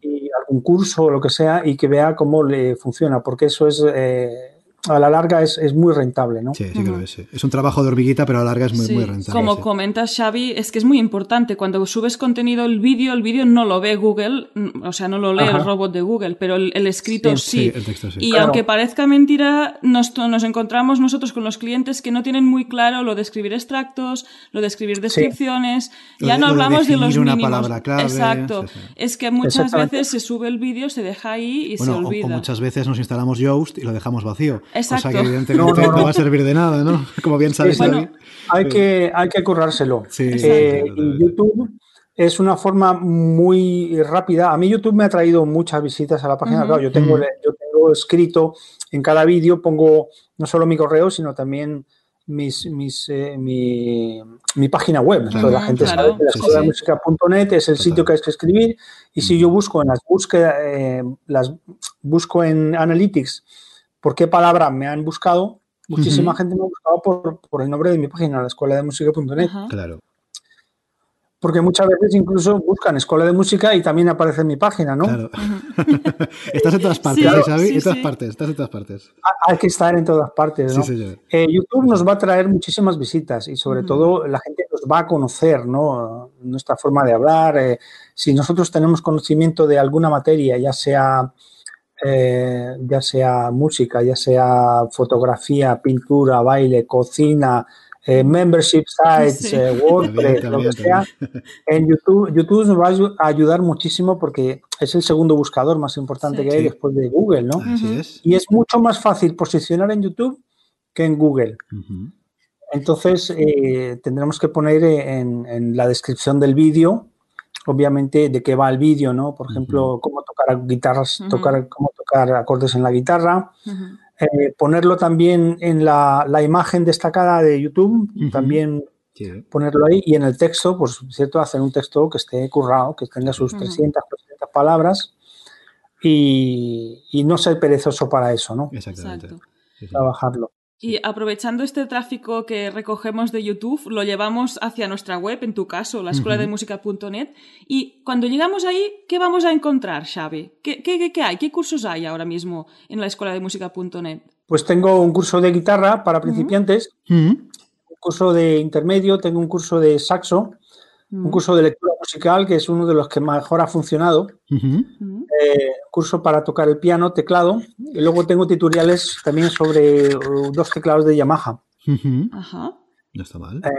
y algún curso o lo que sea y que vea cómo le funciona, porque eso es, eh, a la larga es, es muy rentable, ¿no? Sí, sí que lo es. Es un trabajo de hormiguita, pero a la larga es muy, muy rentable. Como comentas, Xavi, es que es muy importante. Cuando subes contenido, el vídeo, el vídeo no lo ve Google, o sea, no lo lee el robot de Google, pero el, escrito sí. el texto, sí. Y aunque parezca mentira, nos, nos, encontramos nosotros con los clientes que no tienen muy claro lo de escribir extractos, lo de escribir descripciones. Ya no hablamos de, los una mínimos. palabra clave. Exacto. Es que muchas veces se sube el vídeo, se deja ahí y se olvida. O, muchas veces nos instalamos Yoast y lo dejamos vacío. Exacto. O sea que evidentemente no, va a servir de nada, ¿no? Como bien sabes. hay, que, hay que currárselo. Eh, YouTube es una forma muy rápida. A mí YouTube me ha traído muchas visitas a la página. Claro, yo tengo, yo tengo escrito en cada vídeo, pongo no solo mi correo, sino también mis, mis, eh, mi, mi, página web. la gente sabe que la escuela de música.net es el sitio que hay que escribir. Y si yo busco en las búsquedas, eh, las busco en Analytics por qué palabra me han buscado, muchísima gente me ha buscado por, por, el nombre de mi página, la escuela de música.net. Claro. Porque muchas veces incluso buscan escuela de música y también aparece en mi página, ¿no? Claro. estás en todas partes, ¿eh, sí, en todas partes, estás en todas partes. Hay que estar en todas partes, ¿no? Eh, YouTube nos va a traer muchísimas visitas y sobre todo la gente nos va a conocer, ¿no? Nuestra forma de hablar. Eh, si nosotros tenemos conocimiento de alguna materia, ya sea eh, ya sea música, ya sea fotografía, pintura, baile, cocina, eh, membership sites, eh, WordPress, lo que sea, en YouTube, YouTube nos va a ayudar muchísimo porque es el segundo buscador más importante que hay después de Google, ¿no? Y es mucho más fácil posicionar en YouTube que en Google. Entonces, tendremos que poner en, en la descripción del vídeo obviamente de qué va el vídeo, ¿no? Por ejemplo, cómo tocar guitarras, tocar, cómo tocar acordes en la guitarra. Eh, ponerlo también en la, imagen destacada de YouTube, también ponerlo ahí. Y en el texto, pues, ¿cierto? Hacer un texto que esté currado, que tenga sus 300, 300 palabras y, no ser perezoso para eso, ¿no? Exactamente. Trabajarlo. Y aprovechando este tráfico que recogemos de YouTube, lo llevamos hacia nuestra web, en tu caso, la escuela de música.net. Y cuando llegamos ahí, ¿qué vamos a encontrar, Xavi? ¿Qué, qué, hay? ¿Qué cursos hay ahora mismo en la escuela de música.net? Pues tengo un curso de guitarra para principiantes, un curso de intermedio, tengo un curso de saxo, un curso de lectura musical, que es uno de los que mejor ha funcionado. Eh, curso para tocar el piano, teclado. Y luego tengo tutoriales también sobre uh, dos teclados de Yamaha. Ajá. No está mal. Eh,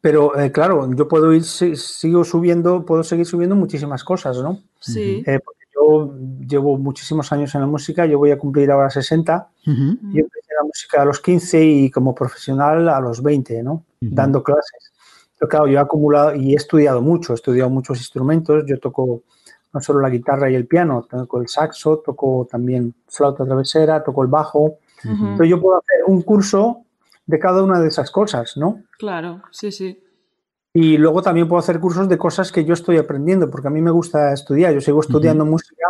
pero eh, claro, yo puedo ir, sigo subiendo, puedo seguir subiendo muchísimas cosas, ¿no? Sí. porque yo llevo muchísimos años en la música, yo voy a cumplir ahora 60. Yo empecé la música a los 15 y como profesional a los 20, ¿no? Dando clases. Pero claro, yo he acumulado y he estudiado mucho, he estudiado muchos instrumentos, yo toco no solo la guitarra y el piano, toco el saxo, toco también flauta travesera, toco el bajo. Entonces yo puedo hacer un curso de cada una de esas cosas, ¿no? Claro, sí, sí. Y luego también puedo hacer cursos de cosas que yo estoy aprendiendo, porque a mí me gusta estudiar. Yo sigo estudiando música,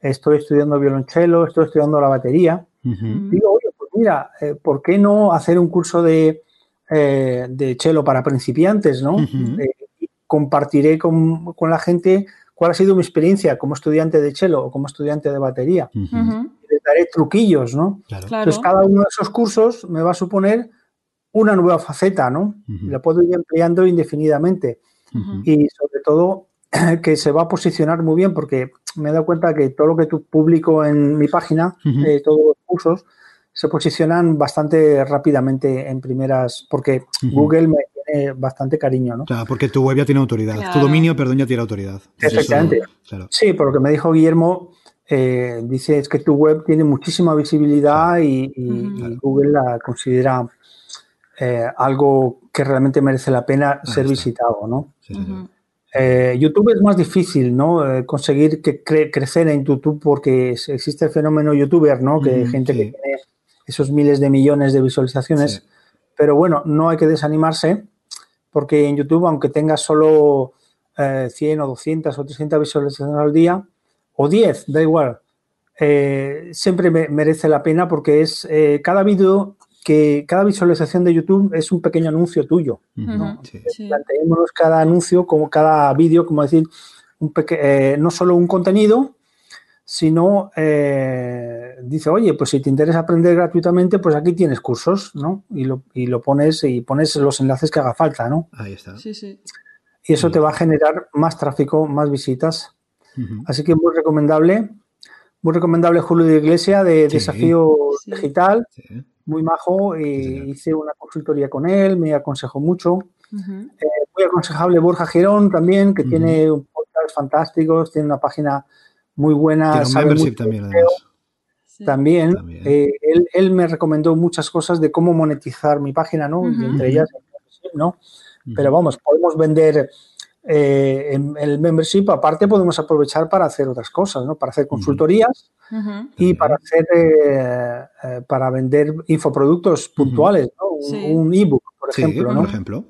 estoy estudiando violonchelo, estoy estudiando la batería. Digo, oye, pues mira, eh, ¿por qué no hacer un curso de, eh, de cello para principiantes, ¿no? Eh, compartiré con, con, la gente cuál ha sido mi experiencia como estudiante de cello o como estudiante de batería. Les daré truquillos, ¿no? Entonces, cada uno de esos cursos me va a suponer una nueva faceta, ¿no? La puedo ir empleando indefinidamente. Y sobre todo que se va a posicionar muy bien porque me he dado cuenta que todo lo que publico en mi página, eh, todos los cursos, se posicionan bastante rápidamente en primeras, porque Google me tiene bastante cariño, ¿no? Claro, porque tu web ya tiene autoridad, tu dominio, perdón, ya tiene autoridad. Efectivamente. Sí, por lo que me dijo Guillermo, eh, dice es que tu web tiene muchísima visibilidad y, Google la considera eh, algo que realmente merece la pena ser visitado, ¿no? Eh, YouTube es más difícil, ¿no? conseguir que crecer en YouTube porque existe el fenómeno youtuber, ¿no? Que hay gente que tiene esos miles de millones de visualizaciones. Pero bueno, no hay que desanimarse porque en YouTube, aunque tengas solo 100 eh, o 200 o 300 visualizaciones al día, o 10, da igual, eh, siempre merece la pena porque es eh, cada vídeo que cada visualización de YouTube es un pequeño anuncio tuyo. ¿no? cada anuncio como cada vídeo, como decir, un no solo un contenido, sino dice, oye, pues si te interesa aprender gratuitamente, pues aquí tienes cursos, ¿no? Y lo, y lo pones y pones los enlaces que haga falta, ¿no? Ahí está. Sí, sí. Y eso te va a generar más tráfico, más visitas. Así que muy recomendable. Muy recomendable Julio de Iglesia de Desafío Digital. Muy majo. Eh, hice una consultoría con él, me aconsejó mucho. Eh, muy aconsejable Borja Girón también, que tiene un podcast fantásticos, tiene una página muy buena. También, También, eh, él, me recomendó muchas cosas de cómo monetizar mi página, ¿no? entre ellas, ¿no? Pero vamos, podemos vender eh, en, el membership, aparte podemos aprovechar para hacer otras cosas, ¿no? Para hacer consultorías y para hacer, para vender infoproductos puntuales, ¿no? Un, ebook, por ejemplo, ¿no? Por ejemplo.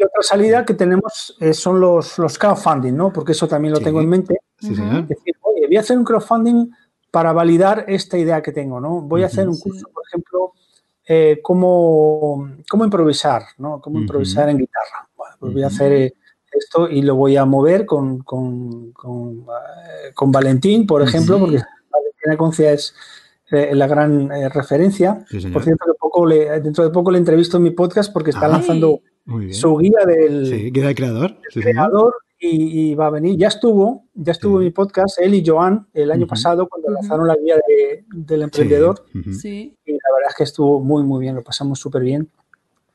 Y otra salida que tenemos eh, son los, los crowdfunding, ¿no? Porque eso también lo tengo en mente. Sí, señor. Decir, oye, voy a hacer un crowdfunding para validar esta idea que tengo, ¿no? Voy a hacer un curso, por ejemplo, eh, cómo, cómo, improvisar, ¿no? Cómo improvisar en guitarra. Bueno, pues voy a hacer eh, esto y lo voy a mover con, con, con, con Valentín, por ejemplo, porque Valentina Concia es la gran referencia. por cierto, poco le, dentro de poco le entrevisto en mi podcast porque está lanzando su guía del, sí, guía del creador, creador y, va a venir. Ya estuvo, ya estuvo en mi podcast, él y Joan, el año pasado, cuando lanzaron la guía del emprendedor. Sí. Y la verdad es que estuvo muy, muy bien, lo pasamos súper bien.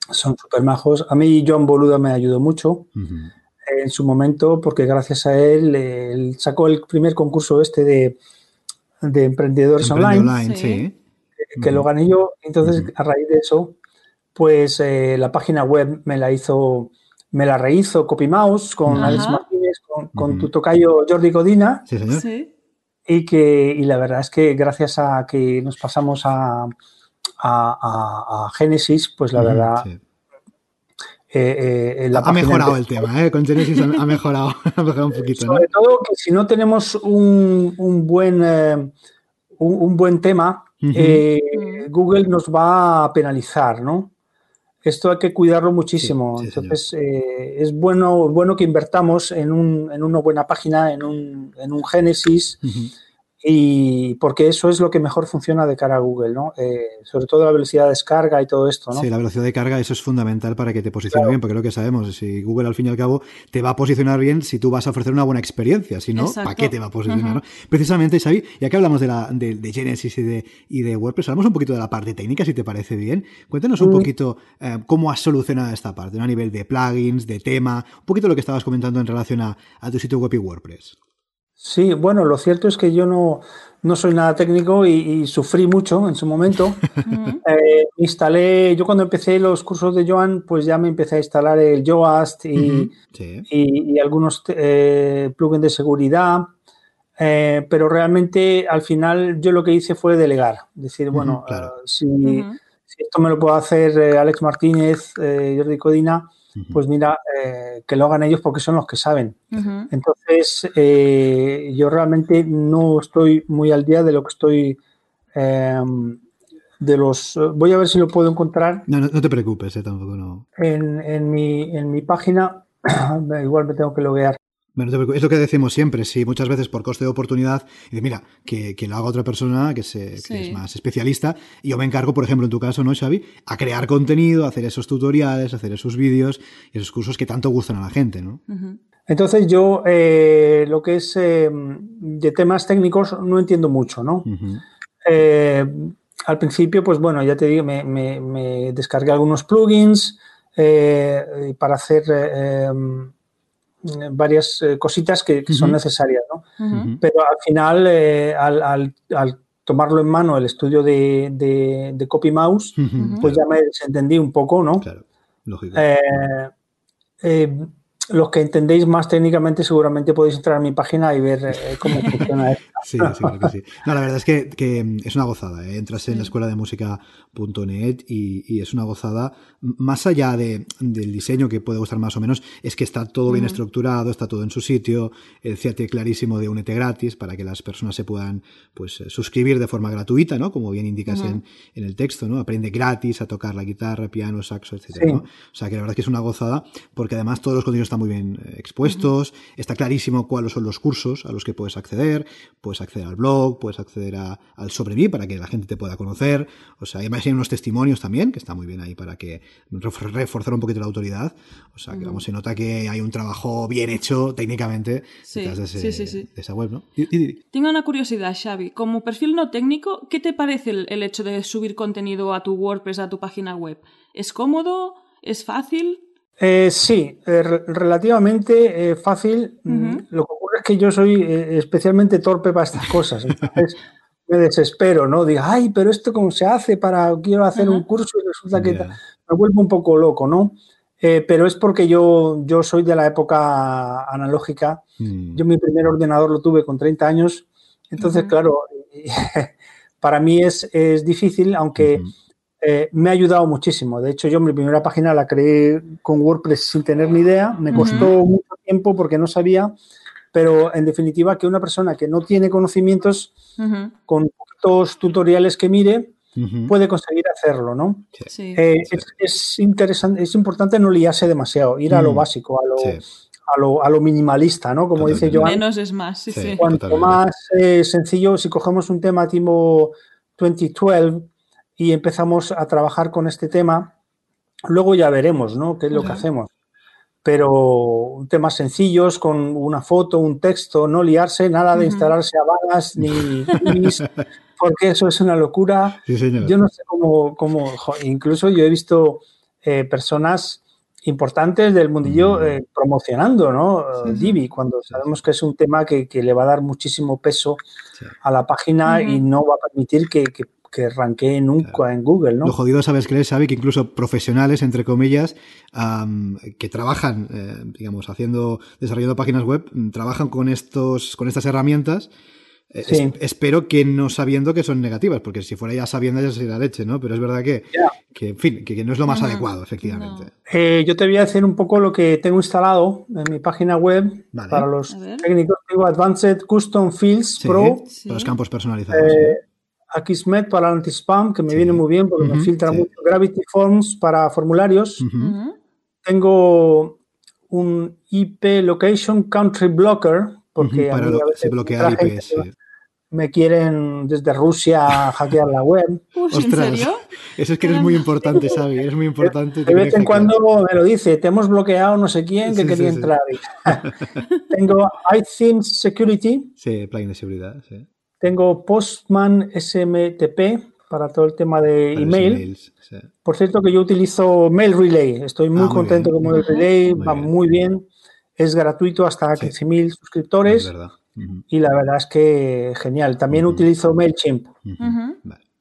Son súper majos. A mí Joan Boluda me ayudó mucho en su momento, porque gracias a él, él sacó el primer concurso este de, de emprendedores online. Que lo gané yo. Entonces, a raíz de eso, pues eh, la página web me la hizo, me la rehizo CopyMouse con Alex Martínez, con, tu tocayo Jordi Godina. Sí, señor. Y que y la verdad es que gracias a que nos pasamos a, a, Genesis, pues la verdad. Eh, eh, ha mejorado el tema, con Genesis ha mejorado, ha mejorado un poquito. Sobre todo que si no tenemos un, un buen, un, buen tema, Google nos va a penalizar, ¿no? Esto hay que cuidarlo muchísimo. Entonces, eh, es bueno, bueno que invertamos en, un, en una buena página, en un, en un Génesis, y porque eso es lo que mejor funciona de cara a Google, ¿no? Eh, sobre todo la velocidad de descarga y todo esto, ¿no? Sí, la velocidad de carga, eso es fundamental para que te posicione bien, porque lo que sabemos, si Google al fin y al cabo te va a posicionar bien si tú vas a ofrecer una buena experiencia, si no, ¿para qué te va a posicionar? Precisamente, Xavi, ya que hablamos de, la, de, Genesis y de, y de WordPress, hablamos un poquito de la parte técnica, si te parece bien. Cuéntanos un mm. poquito eh, cómo has solucionado esta parte, a nivel de plugins, de tema, un poquito lo que estabas comentando en relación a, a tu sitio web y WordPress. Sí, bueno, lo cierto es que yo no, no soy nada técnico y, sufrí mucho en su momento. eh, instalé, yo cuando empecé los cursos de Joan, pues ya me empecé a instalar el Yoast y, y, algunos eh, plugins de seguridad. Eh, pero realmente al final yo lo que hice fue delegar. Decir, bueno, eh, si, si, esto me lo puedo hacer Alex Martínez, Jordi Codina, pues mira, eh, que lo hagan ellos porque son los que saben. Entonces, eh, yo realmente no estoy muy al día de lo que estoy... Em, de los voy a ver si lo puedo encontrar no, no, te preocupes eh, tampoco no. en, en, mi, en mi página. Igual me tengo que loguear bueno, es lo que decimos siempre, si muchas veces por coste de oportunidad, y mira, que, lo haga otra persona que, se, es más especialista, y yo me encargo, por ejemplo, en tu caso, ¿no, Xavi? A crear contenido, a hacer esos tutoriales, hacer esos vídeos y esos cursos que tanto gustan a la gente, ¿no? Entonces yo eh, lo que es eh, de temas técnicos no entiendo mucho, ¿no? Eh, al principio, pues bueno, ya te digo, me, me descargué algunos plugins para hacer varias eh, cositas que, son necesarias, ¿no? Pero al final, eh, al, tomarlo en mano el estudio de, de, de Copy Mouse, pues ya me desentendí un poco, ¿no? Claro, lógico. Los que entendéis más técnicamente seguramente podéis entrar a mi página y ver eh, cómo funciona esto. Sí, sí, que sí. No, la verdad es que, mm, es una gozada. ¿eh? Entras en la escuela de música.net y, y, es una gozada. Más allá de, del diseño que puede gustar más o menos, es que está todo bien estructurado, está todo en su sitio, el CAT clarísimo de Únete gratis para que las personas se puedan pues, eh, suscribir de forma gratuita, ¿no? Como bien indicas en, en, el texto, ¿no? Aprende gratis a tocar la guitarra, piano, saxo, etc. O sea que la verdad es que es una gozada porque además todos los contenidos están muy bien eh, expuestos, está clarísimo cuáles son los cursos a los que puedes acceder, puedes acceder al blog, puedes acceder al sobre mí para que la gente te pueda conocer, o sea, además hay unos testimonios también, que está muy bien ahí para que reforzar un poquito la autoridad, o sea, que vamos, se nota que hay un trabajo bien hecho técnicamente detrás de, esa web, ¿no? Tengo una curiosidad, Xavi, como perfil no técnico, ¿qué te parece el hecho de subir contenido a tu WordPress, a tu página web? ¿Es cómodo? ¿Es fácil? Eh, sí, eh, relativamente eh, fácil. Mm, lo que ocurre es que yo soy especialmente torpe para estas cosas. Entonces me desespero, ¿no? Digo, ay, pero esto cómo se hace para, quiero hacer un curso y resulta que me vuelvo un poco loco, ¿no? pero es porque yo, yo soy de la época analógica. Mm. Yo mi primer ordenador lo tuve con 30 años. Entonces, claro, para mí es, es difícil, aunque... Eh, me ha ayudado muchísimo. De hecho, yo mi primera página la creé con WordPress sin tener ni idea. Me costó mucho tiempo porque no sabía, pero en definitiva que una persona que no tiene conocimientos, con pocos tutoriales que mire, puede conseguir hacerlo, ¿no? Eh, es, interesante, es importante no liarse demasiado, ir a lo mm. básico, a lo, a lo, a lo, minimalista, ¿no? Como dice Joan. Menos es más, sí, sí. Cuanto más eh, sencillo, si cogemos un tema tipo 2012, y empezamos a trabajar con este tema. Luego ya veremos, ¿no? ¿Qué es lo que hacemos? Pero temas sencillos, con una foto, un texto, no liarse, nada de instalarse a balas ni, porque eso es una locura. Yo no sé cómo, cómo, incluso yo he visto eh, personas importantes del mundillo eh, promocionando, ¿no? Divi, cuando sabemos que es un tema que, le va a dar muchísimo peso a la página y no va a permitir que, que que ranquee nunca en Google, ¿no? Lo jodido, ¿sabes que Sabe que incluso profesionales, entre comillas, que trabajan, eh, digamos, haciendo, desarrollando páginas web, mm, trabajan con estos, con estas herramientas. Eh, espero que no sabiendo que son negativas, porque si fuera ya sabiendo ya sería leche, ¿no? Pero es verdad que, que en fin, que, no es lo más adecuado, efectivamente. Eh, yo te voy a decir un poco lo que tengo instalado en mi página web para los técnicos. Tengo Advanced Custom Fields Pro. Para los campos personalizados. Akismet para anti-spam, que me viene muy bien porque me filtra mucho. Gravity Forms para formularios. Tengo un IP Location Country Blocker, porque para bloquear IPs. Me quieren desde Rusia hackear la web. ¿En serio? Eso es que eres muy importante, Xavi, eres muy importante. De vez en cuando me lo dice, te hemos bloqueado no sé quién que quería entrar. Tengo iThemes Security. Sí, plugin de seguridad, sí. Tengo Postman SMTP para todo el tema de email. Por cierto que yo utilizo Mail Relay. Estoy muy ah, contento con Mail Relay, va muy bien. Es gratuito hasta 15.000 suscriptores. Y la verdad es que genial. También utilizo MailChimp.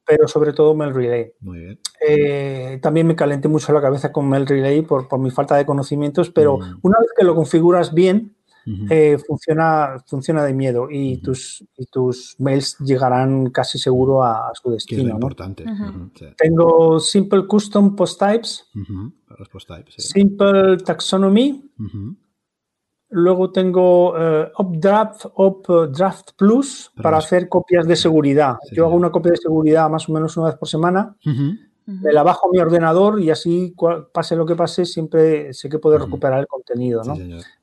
Pero sobre todo Mail Relay. Muy bien. Eh, también me calenté mucho la cabeza con Mail Relay por, por mi falta de conocimientos, pero mm. una vez que lo configuras bien, eh, funciona, funciona de miedo y, tus, y tus mails llegarán casi seguro a, su destino. importante. Tengo Simple Custom Post Types, Simple Taxonomy. Luego tengo uh, Updraft, Updraft Plus para, hacer copias de seguridad. Yo hago una copia de seguridad más o menos una vez por semana me la bajo a mi ordenador y así, pase lo que pase, siempre sé que puedo recuperar el contenido. ¿no?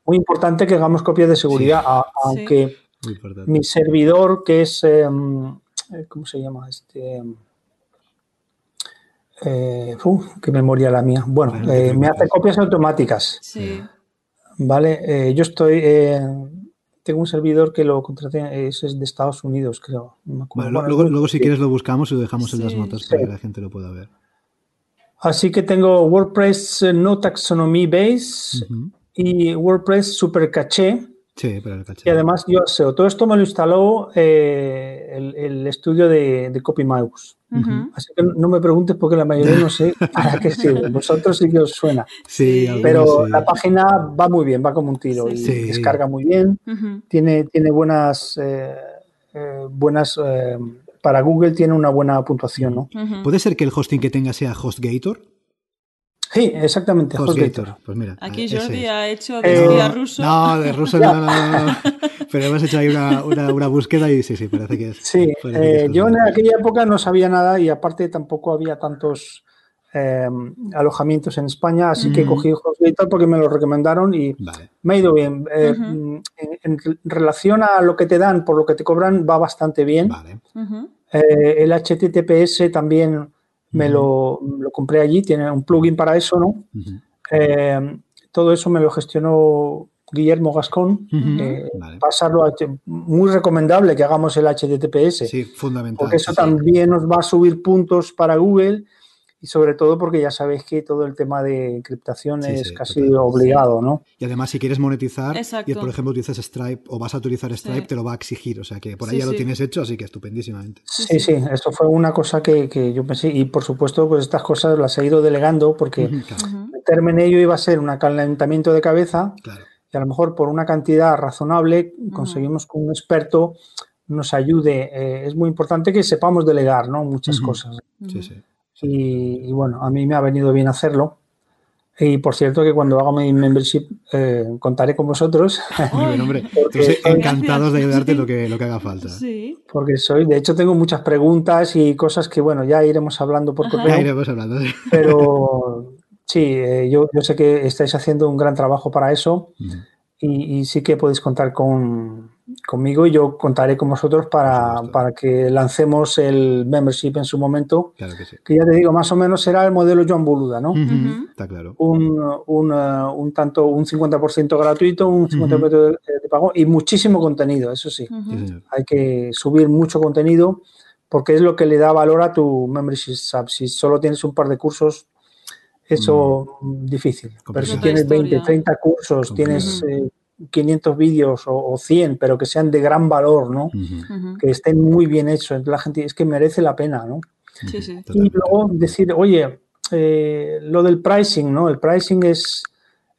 Muy importante que hagamos copias de seguridad, aunque mi servidor, que es, em, eh, ¿cómo se llama? Este, em, eh, qué memoria la mía. Bueno, eh, me hace copias automáticas. Sí. Vale, yo estoy tengo un servidor que lo contraté, es, de Estados Unidos, creo. luego, si quieres lo buscamos y lo dejamos en las notas para que la gente lo pueda ver. Así que tengo WordPress eh, No Taxonomy Base y WordPress Super Caché. Sí, para el caché. Y además yo SEO. Todo esto me lo instaló eh, el, estudio de, de CopyMouse. Así que no me preguntes porque la mayoría no sé para qué sirve. Vosotros sí que os suena. Sí, Pero la página va muy bien, va como un tiro y descarga muy bien. Tiene, tiene buenas, eh, eh, buenas eh, para Google tiene una buena puntuación, ¿no? ¿Puede ser que el hosting que tenga sea HostGator? Sí, exactamente. HostGator. Pues mira. Aquí Jordi ha hecho de espía ruso. No, de ruso no, no, no. Pero hemos hecho ahí una, una, búsqueda y sí, sí, parece que es. Sí, eh, yo en aquella época no sabía nada y aparte tampoco había tantos em, alojamientos en España, así que cogí HostGator porque me lo recomendaron y me ha ido bien. Eh, en, relación a lo que te dan por lo que te cobran, va bastante bien. Eh, el HTTPS también me lo, compré allí, tiene un plugin para eso, ¿no? Em, todo eso me lo gestionó Guillermo Gascón. Eh, pasarlo a, muy recomendable que hagamos el HTTPS. Sí, fundamental. Porque eso también nos va a subir puntos para Google y sobre todo porque ya sabéis que todo el tema de encriptación es casi obligado, ¿no? Y además si quieres monetizar y por ejemplo utilizas Stripe o vas a utilizar Stripe, te lo va a exigir, o sea que por ahí ya lo tienes hecho, así que estupendísimamente. Sí, sí, eso fue una cosa que, yo pensé y por supuesto pues estas cosas las he ido delegando porque meterme en ello iba a ser un acalentamiento de cabeza y a lo mejor por una cantidad razonable conseguimos que un experto nos ayude. Eh, es muy importante que sepamos delegar, ¿no? Muchas cosas. Sí, sí. Y, bueno, a mí me ha venido bien hacerlo. Y por cierto que cuando haga mi membership eh, contaré con vosotros. hombre, encantados de ayudarte lo que, lo que haga falta. Sí. Porque soy, de hecho tengo muchas preguntas y cosas que bueno, ya iremos hablando por correo. Ya iremos hablando. Pero sí, eh, yo, yo, sé que estáis haciendo un gran trabajo para eso y, sí que podéis contar con, conmigo y yo contaré con vosotros para, que lancemos el membership en su momento. Claro que sí. Que ya te digo, más o menos será el modelo Joan Boluda, ¿no? Está claro. Un, un, uh, un, tanto, un 50% gratuito, un 50% de, pago y muchísimo contenido, eso sí. Hay que subir mucho contenido porque es lo que le da valor a tu membership sub. Si solo tienes un par de cursos, eso difícil. Pero si tienes 20, 30 cursos, tienes 500 eh, vídeos o, 100, pero que sean de gran valor, ¿no? Que estén muy bien hechos. La gente es que merece la pena, ¿no? Sí, sí. Y luego decir, oye, eh, lo del pricing, ¿no? El pricing es,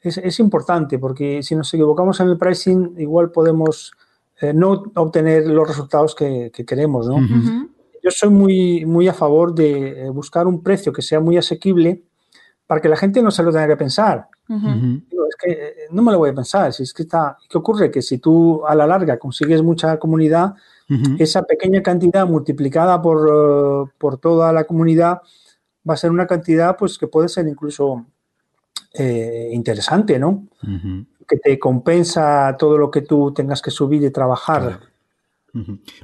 es, importante porque si nos equivocamos en el pricing, igual podemos eh, no obtener los resultados que, queremos, ¿no? Yo soy muy, muy a favor de buscar un precio que sea muy asequible para que la gente no se lo tenga que pensar. Es que eh, no me lo voy a pensar. Si es que está, ¿Qué ocurre? Que si tú a la larga consigues mucha comunidad, esa pequeña cantidad multiplicada por, eh, por, toda la comunidad va a ser una cantidad pues que puede ser incluso eh, interesante, ¿no? Que te compensa todo lo que tú tengas que subir y trabajar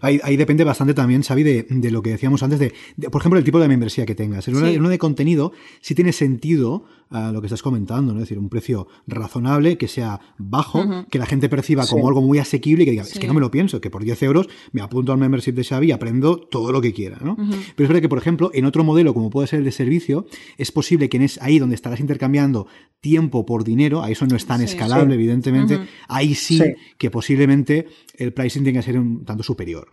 ahí, depende bastante también, Xavi, de, lo que decíamos antes, de, por ejemplo, el tipo de membresía que tengas. En uno, de contenido sí tiene sentido ah, lo que estás comentando, ¿no? es decir, un precio razonable, que sea bajo, que la gente perciba como algo muy asequible y que diga, es que no me lo pienso, que por 10 euros me apunto al membership de Xavi y aprendo todo lo que quiera. ¿no? Pero es verdad que, por ejemplo, en otro modelo, como puede ser el de servicio, es posible que en es ahí donde estarás intercambiando tiempo por dinero, a eso no es tan escalable, evidentemente, ahí sí, que posiblemente el pricing tenga que ser un tanto superior.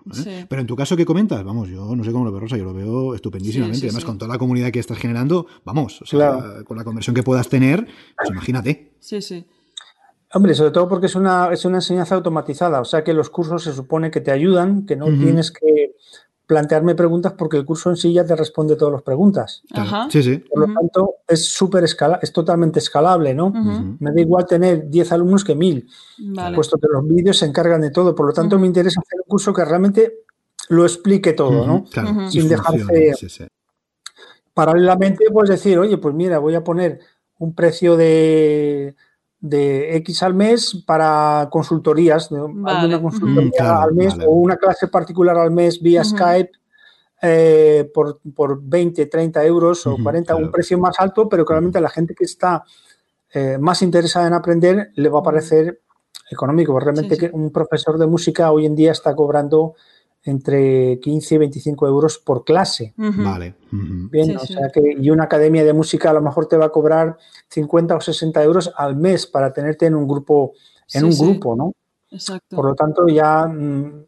Pero en tu caso, ¿qué comentas? Vamos, yo no sé cómo lo veo, Rosa, yo lo veo estupendísimamente. Además, con toda la comunidad que estás generando, vamos, con la conversión que puedas tener, pues imagínate. Sí, sí. Hombre, sobre todo porque es una, es una enseñanza automatizada, o sea que los cursos se supone que te ayudan, que no tienes que plantearme preguntas porque el curso en sí ya te responde todas las preguntas. Sí, sí. Por lo tanto, es súper escala es totalmente escalable, ¿no? Me da igual tener 10 alumnos que 1000, puesto que los vídeos se encargan de todo. Por lo tanto, me interesa hacer un curso que realmente lo explique todo, ¿no? Sin dejarse... Paralelamente, puedes decir, oye, pues mira, voy a poner un precio de de X al mes para consultorías, alguna consultoría al mes o una clase particular al mes vía Skype eh, por, por, 20, 30 euros o 40, un precio más alto, pero claramente a la gente que está eh, más interesada en aprender le va a parecer económico. Realmente que un profesor de música hoy en día está cobrando entre 15 y 25 euros por clase. Vale. Bien, o sea que, y una academia de música a lo mejor te va a cobrar 50 o 60 euros al mes para tenerte en un grupo, en un grupo, ¿no? Exacto. Por lo tanto, ya mm,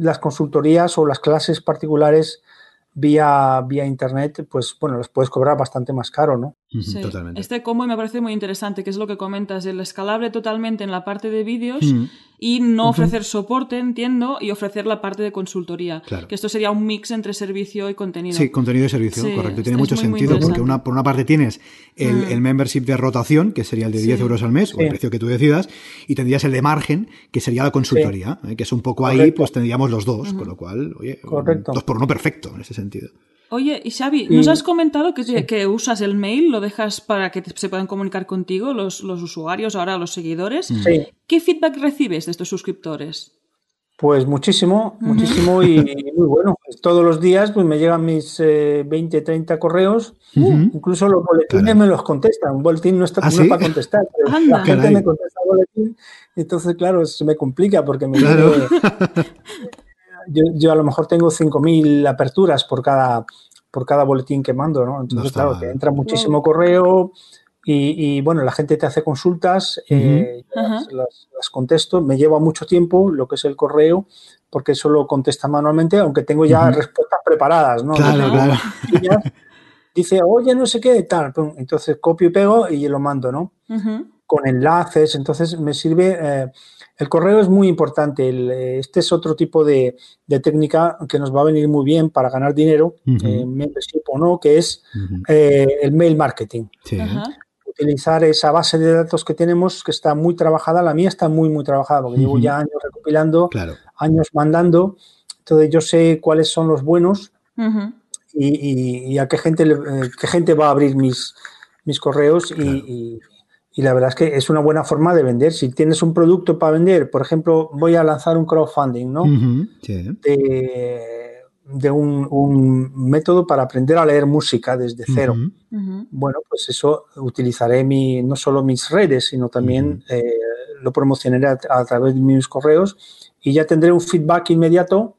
las consultorías o las clases particulares vía, vía internet, pues bueno, las puedes cobrar bastante más caro, ¿no? Sí. Totalmente. Este combo me parece muy interesante, que es lo que comentas, el escalable totalmente en la parte de vídeos y no ofrecer soporte, entiendo, y ofrecer la parte de consultoría. Que esto sería un mix entre servicio y contenido. Sí, contenido y servicio, correcto. Tiene mucho sentido porque una, por una parte tienes mm. el, membership de rotación, que sería el de 10 euros al mes, o el precio que tú decidas, y tendrías el de margen, que sería la consultoría, ¿eh? que es un poco ahí, pues tendríamos los dos, con lo cual, oye, dos por uno perfecto en ese sentido. Oye, y Xavi, nos has comentado que, que, usas el mail, lo dejas para que se puedan comunicar contigo los, los usuarios, ahora los seguidores. Sí. ¿Qué feedback recibes de estos suscriptores? Pues muchísimo, muchísimo y muy bueno. Pues todos los días pues me llegan mis 20, eh, 30 correos, incluso los boletines me los contestan. Un boletín no está ¿Ah, para contestar, pero la gente me contesta el boletín, entonces claro, se me complica porque me yo, a lo mejor tengo 5.000 aperturas por cada, por cada boletín que mando, ¿no? Entonces, claro, te entra muchísimo correo, y, bueno, la gente te hace consultas, eh, las, contesto, me lleva mucho tiempo lo que es el correo, porque eso lo contesta manualmente, aunque tengo ya respuestas preparadas, ¿no? Claro, claro. Dice, oye, no sé qué, tal, entonces copio y pego y lo mando, ¿no? Con enlaces, entonces me sirve, eh, el correo es muy importante, este es otro tipo de, técnica que nos va a venir muy bien para ganar dinero, membership o no, que es eh, el mail marketing. Sí. Utilizar esa base de datos que tenemos que está muy trabajada. La mía está muy, muy trabajada porque llevo ya años recopilando, años mandando. Entonces yo sé cuáles son los buenos y, a qué gente, eh, qué gente va a abrir mis, mis correos y, la verdad es que es una buena forma de vender. Si tienes un producto para vender, por ejemplo, voy a lanzar un crowdfunding, ¿no? de un, método para aprender a leer música desde cero. Bueno, pues eso utilizaré mi, no solo mis redes, sino también eh, lo promocionaré a, través de mis correos y ya tendré un feedback inmediato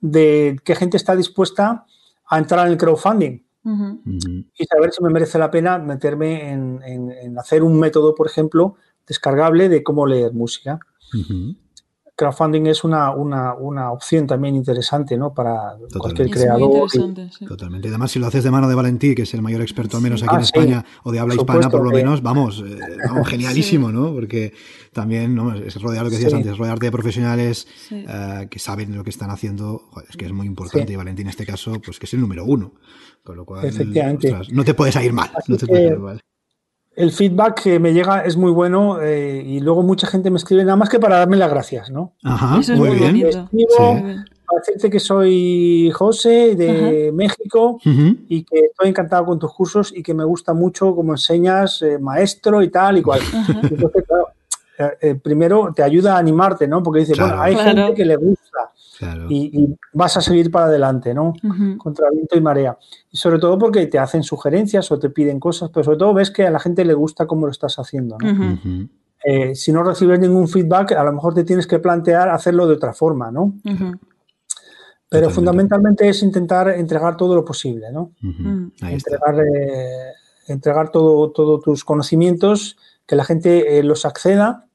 de qué gente está dispuesta a entrar en el crowdfunding. Y saber si me merece la pena meterme en, hacer un método, por ejemplo, descargable de cómo leer música crowdfunding es una, una, una, opción también interesante ¿no? para cualquier creador. Totalmente. Además, si lo haces de mano de Valentí, que es el mayor experto al menos aquí en ah, España, o de habla hispana por lo menos, vamos, eh, genialísimo, ¿no? Porque también ¿no? es rodear lo que decías antes, rodearte de profesionales eh, que saben lo que están haciendo, es que es muy importante. Y Valentí en este caso, pues que es el número uno. Con lo cual, Efectivamente. no te puedes ir mal. no te puedes ir mal el feedback que me llega es muy bueno eh, y luego mucha gente me escribe nada más que para darme las gracias, ¿no? Ajá, muy, bien. Para decirte que soy José de México y que estoy encantado con tus cursos y que me gusta mucho cómo enseñas, eh, maestro y tal y cual. Entonces, claro, eh, primero te ayuda a animarte, ¿no? Porque dice, bueno, hay gente que le gusta y, vas a seguir para adelante, ¿no? Contra viento y marea. Y sobre todo porque te hacen sugerencias o te piden cosas, pero sobre todo ves que a la gente le gusta cómo lo estás haciendo, ¿no? Eh, si no recibes ningún feedback, a lo mejor te tienes que plantear hacerlo de otra forma, ¿no? Pero fundamentalmente es intentar entregar todo lo posible, ¿no? Entregar, eh, entregar todo, todos tus conocimientos, que la gente eh, los acceda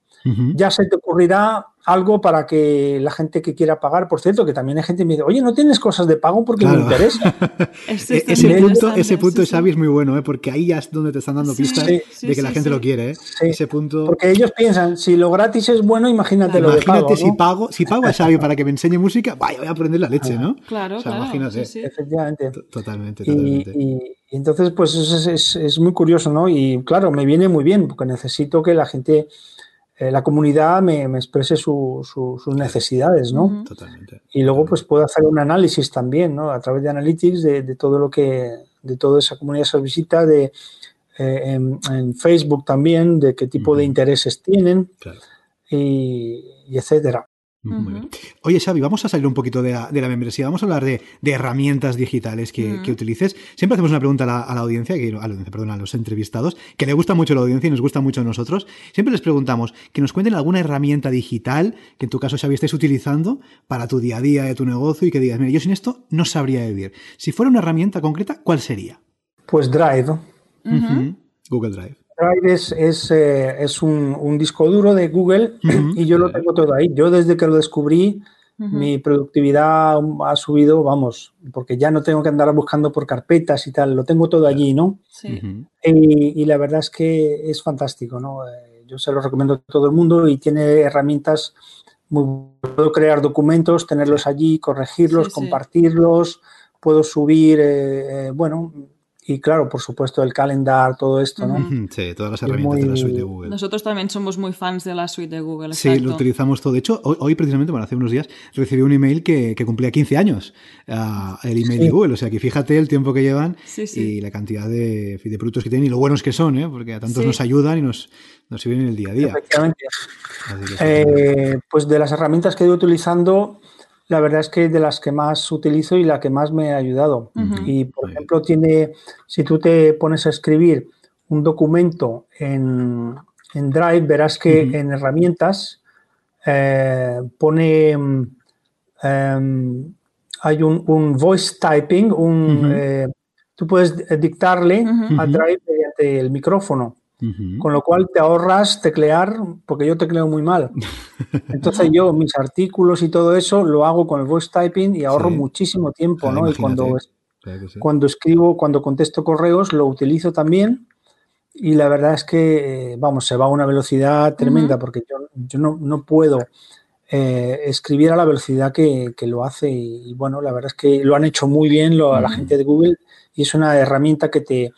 ya se te ocurrirá algo para que la gente que quiera pagar, por cierto, que también hay gente que me dice, oye, ¿no tienes cosas de pago porque me interesa? E-, ese, punto, ese punto de Xavi es muy bueno, ¿eh? porque ahí ya es donde te están dando pistas de que la gente lo quiere. ¿eh? Ese punto... Porque ellos piensan, si lo gratis es bueno, imagínate lo de pago. Imagínate si pago, si pago a Xavi para que me enseñe música, vaya, voy a aprender la leche, ¿no? Claro, claro. Imagínate. Efectivamente. Totalmente, totalmente. Y, entonces, pues es, es, es muy curioso, ¿no? Y claro, me viene muy bien, porque necesito que la gente eh, la comunidad me, exprese sus necesidades, ¿no? Totalmente. Y luego pues puedo hacer un análisis también, ¿no? A través de Analytics de, todo lo que, de toda esa comunidad, esas visitas, de, eh, en, Facebook también, de qué tipo de intereses tienen y, y etcétera. Oye, Xavi, vamos a salir un poquito de la, membresía. Vamos a hablar de, herramientas digitales que, utilices. Siempre hacemos una pregunta a la, audiencia, que, a, perdón, a los entrevistados, que le gusta mucho la audiencia y nos gusta mucho a nosotros. Siempre les preguntamos que nos cuenten alguna herramienta digital que en tu caso, Xavi, estés utilizando para tu día a día de tu negocio y que digas, mira, yo sin esto no sabría vivir. Si fuera una herramienta concreta, ¿cuál sería? Pues Drive. Google Drive. Drive es, eh, es, un, disco duro de Google y yo lo tengo todo ahí. Yo desde que lo descubrí, mi productividad ha subido, vamos, porque ya no tengo que andar buscando por carpetas y tal, lo tengo todo allí, ¿no? Sí. y, la verdad es que es fantástico, ¿no? Eh, yo se lo recomiendo a todo el mundo y tiene herramientas muy... Puedo crear documentos, tenerlos allí, corregirlos, compartirlos, puedo subir, eh, bueno, y claro, por supuesto, el calendar, todo esto, ¿no? Sí, todas las herramientas de la suite de Google. Nosotros también somos muy fans de la suite de Google. Sí, lo utilizamos todo. De hecho, hoy, precisamente, bueno, hace unos días recibí un email que, cumplía 15 años, uh, el email de Google. O sea, que fíjate el tiempo que llevan y la cantidad de, de, productos que tienen y lo buenos que son, ¿eh? porque a tantos nos ayudan y nos, nos sirven en el día a día. Efectivamente. Eh, pues de las herramientas que he ido utilizando, la verdad es que de las que más utilizo y la que más me ha ayudado. Y, por ejemplo, tiene, si tú te pones a escribir un documento en, Drive, verás que en herramientas eh, pone, em, hay un, voice typing, un, eh, tú puedes dictarle a Drive mediante el micrófono. Con lo cual te ahorras teclear, porque yo tecleo muy mal. Entonces yo mis artículos y todo eso lo hago con el voice typing y ahorro muchísimo tiempo, ¿no? Y cuando, cuando escribo, cuando contesto correos, lo utilizo también. Y la verdad es que, eh, vamos, se va a una velocidad tremenda, porque yo, no, puedo eh, escribir a la velocidad que, lo hace. Y, bueno, la verdad es que lo han hecho muy bien lo, a la gente de Google y es una herramienta que te,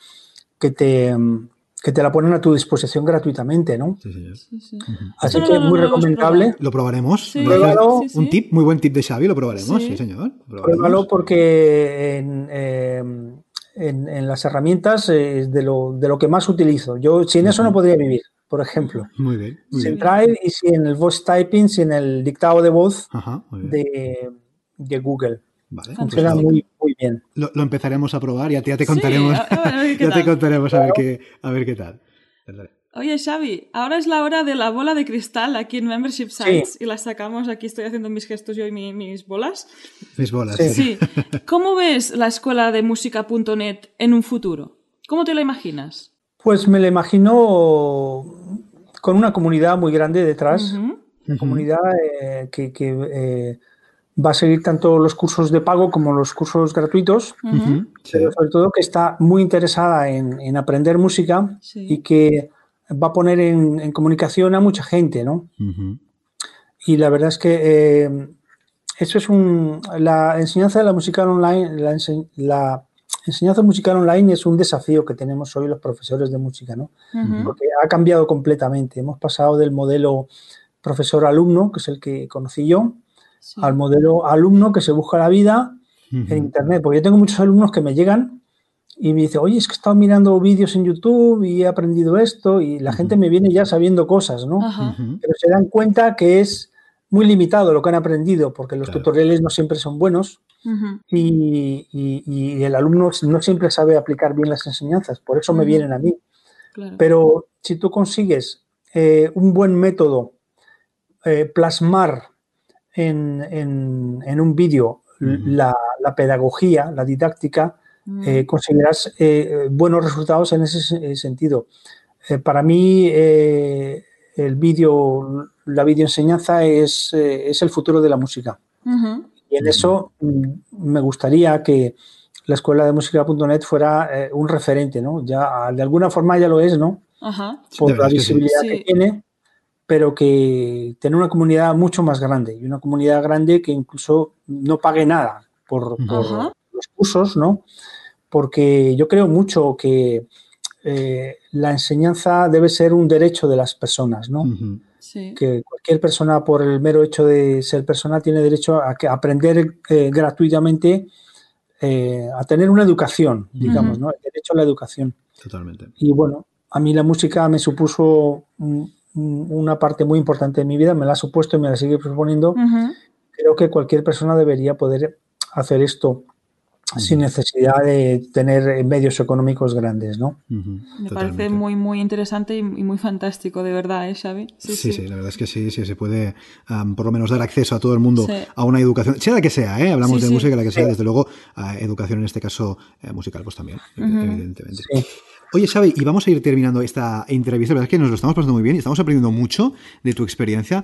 que te mm, que te la ponen a tu disposición gratuitamente, ¿no? Sí, sí. Así que muy recomendable. Lo probaremos. un tip, muy buen tip de Xavi, lo probaremos, sí, señor. Pruébalo porque eh, en, en, las herramientas es de lo, de lo que más utilizo. Yo sin eso no podría vivir, por ejemplo. Muy bien. sin Drive y sin el voice typing, sin el dictado de voz de, de Google. Vale, Funciona pues muy, muy bien. Lo, empezaremos a probar y ya te, contaremos. ya te contaremos a ver qué, a ver qué tal. Oye, Xavi, ahora es la hora de la bola de cristal aquí en Membership Sites y la sacamos. Aquí estoy haciendo mis gestos yo y mis bolas. Mis bolas, sí. ¿Cómo ves la escuela de música.net en un futuro? ¿Cómo te la imaginas? Pues me la imagino con una comunidad muy grande detrás. Una comunidad eh, que, eh, va a seguir tanto los cursos de pago como los cursos gratuitos, pero sobre todo que está muy interesada en, aprender música y que va a poner en, comunicación a mucha gente, ¿no? Y la verdad es que eh, eso es un... La enseñanza de la música online, la, enseñanza musical online es un desafío que tenemos hoy los profesores de música, ¿no? Porque ha cambiado completamente. Hemos pasado del modelo profesor-alumno, que es el que conocí yo, al modelo alumno que se busca la vida en Internet. Porque yo tengo muchos alumnos que me llegan y me dicen, oye, es que he estado mirando vídeos en YouTube y he aprendido esto y la gente me viene ya sabiendo cosas, ¿no? Pero se dan cuenta que es muy limitado lo que han aprendido porque los tutoriales no siempre son buenos y, el alumno no siempre sabe aplicar bien las enseñanzas, por eso me vienen a mí. Pero si tú consigues eh, un buen método, eh, plasmar en, un vídeo la, pedagogía, la didáctica, mm. eh, conseguirás eh, buenos resultados en ese sentido. Eh, para mí, el vídeo, la videoenseñanza es, es el futuro de la música. Y en eso mm, me gustaría que la escuela de música.net fuera un referente, ¿no? Ya de alguna forma ya lo es, ¿no? Por la visibilidad que tiene pero que tener una comunidad mucho más grande y una comunidad grande que incluso no pague nada por, los cursos, ¿no? Porque yo creo mucho que eh, la enseñanza debe ser un derecho de las personas, ¿no? Que cualquier persona, por el mero hecho de ser persona, tiene derecho a, aprender eh, gratuitamente, eh, a tener una educación, digamos, ¿no? El derecho a la educación. Totalmente. Y bueno, a mí la música me supuso una parte muy importante de mi vida, me la ha supuesto y me la sigue proponiendo. Creo que cualquier persona debería poder hacer esto sin necesidad de tener medios económicos grandes, ¿no? Me parece muy, muy interesante y, muy fantástico, de verdad, ¿eh, Xavi? Sí sí, la verdad es que sí, sí, se puede por lo menos dar acceso a todo el mundo a una educación, sea la que sea, ¿eh? Hablamos de música, la que sea, desde luego, a educación en este caso eh, musical, pues también, evidentemente. Oye, Xavi, y vamos a ir terminando esta entrevista. La verdad es que nos lo estamos pasando muy bien y estamos aprendiendo mucho de tu experiencia,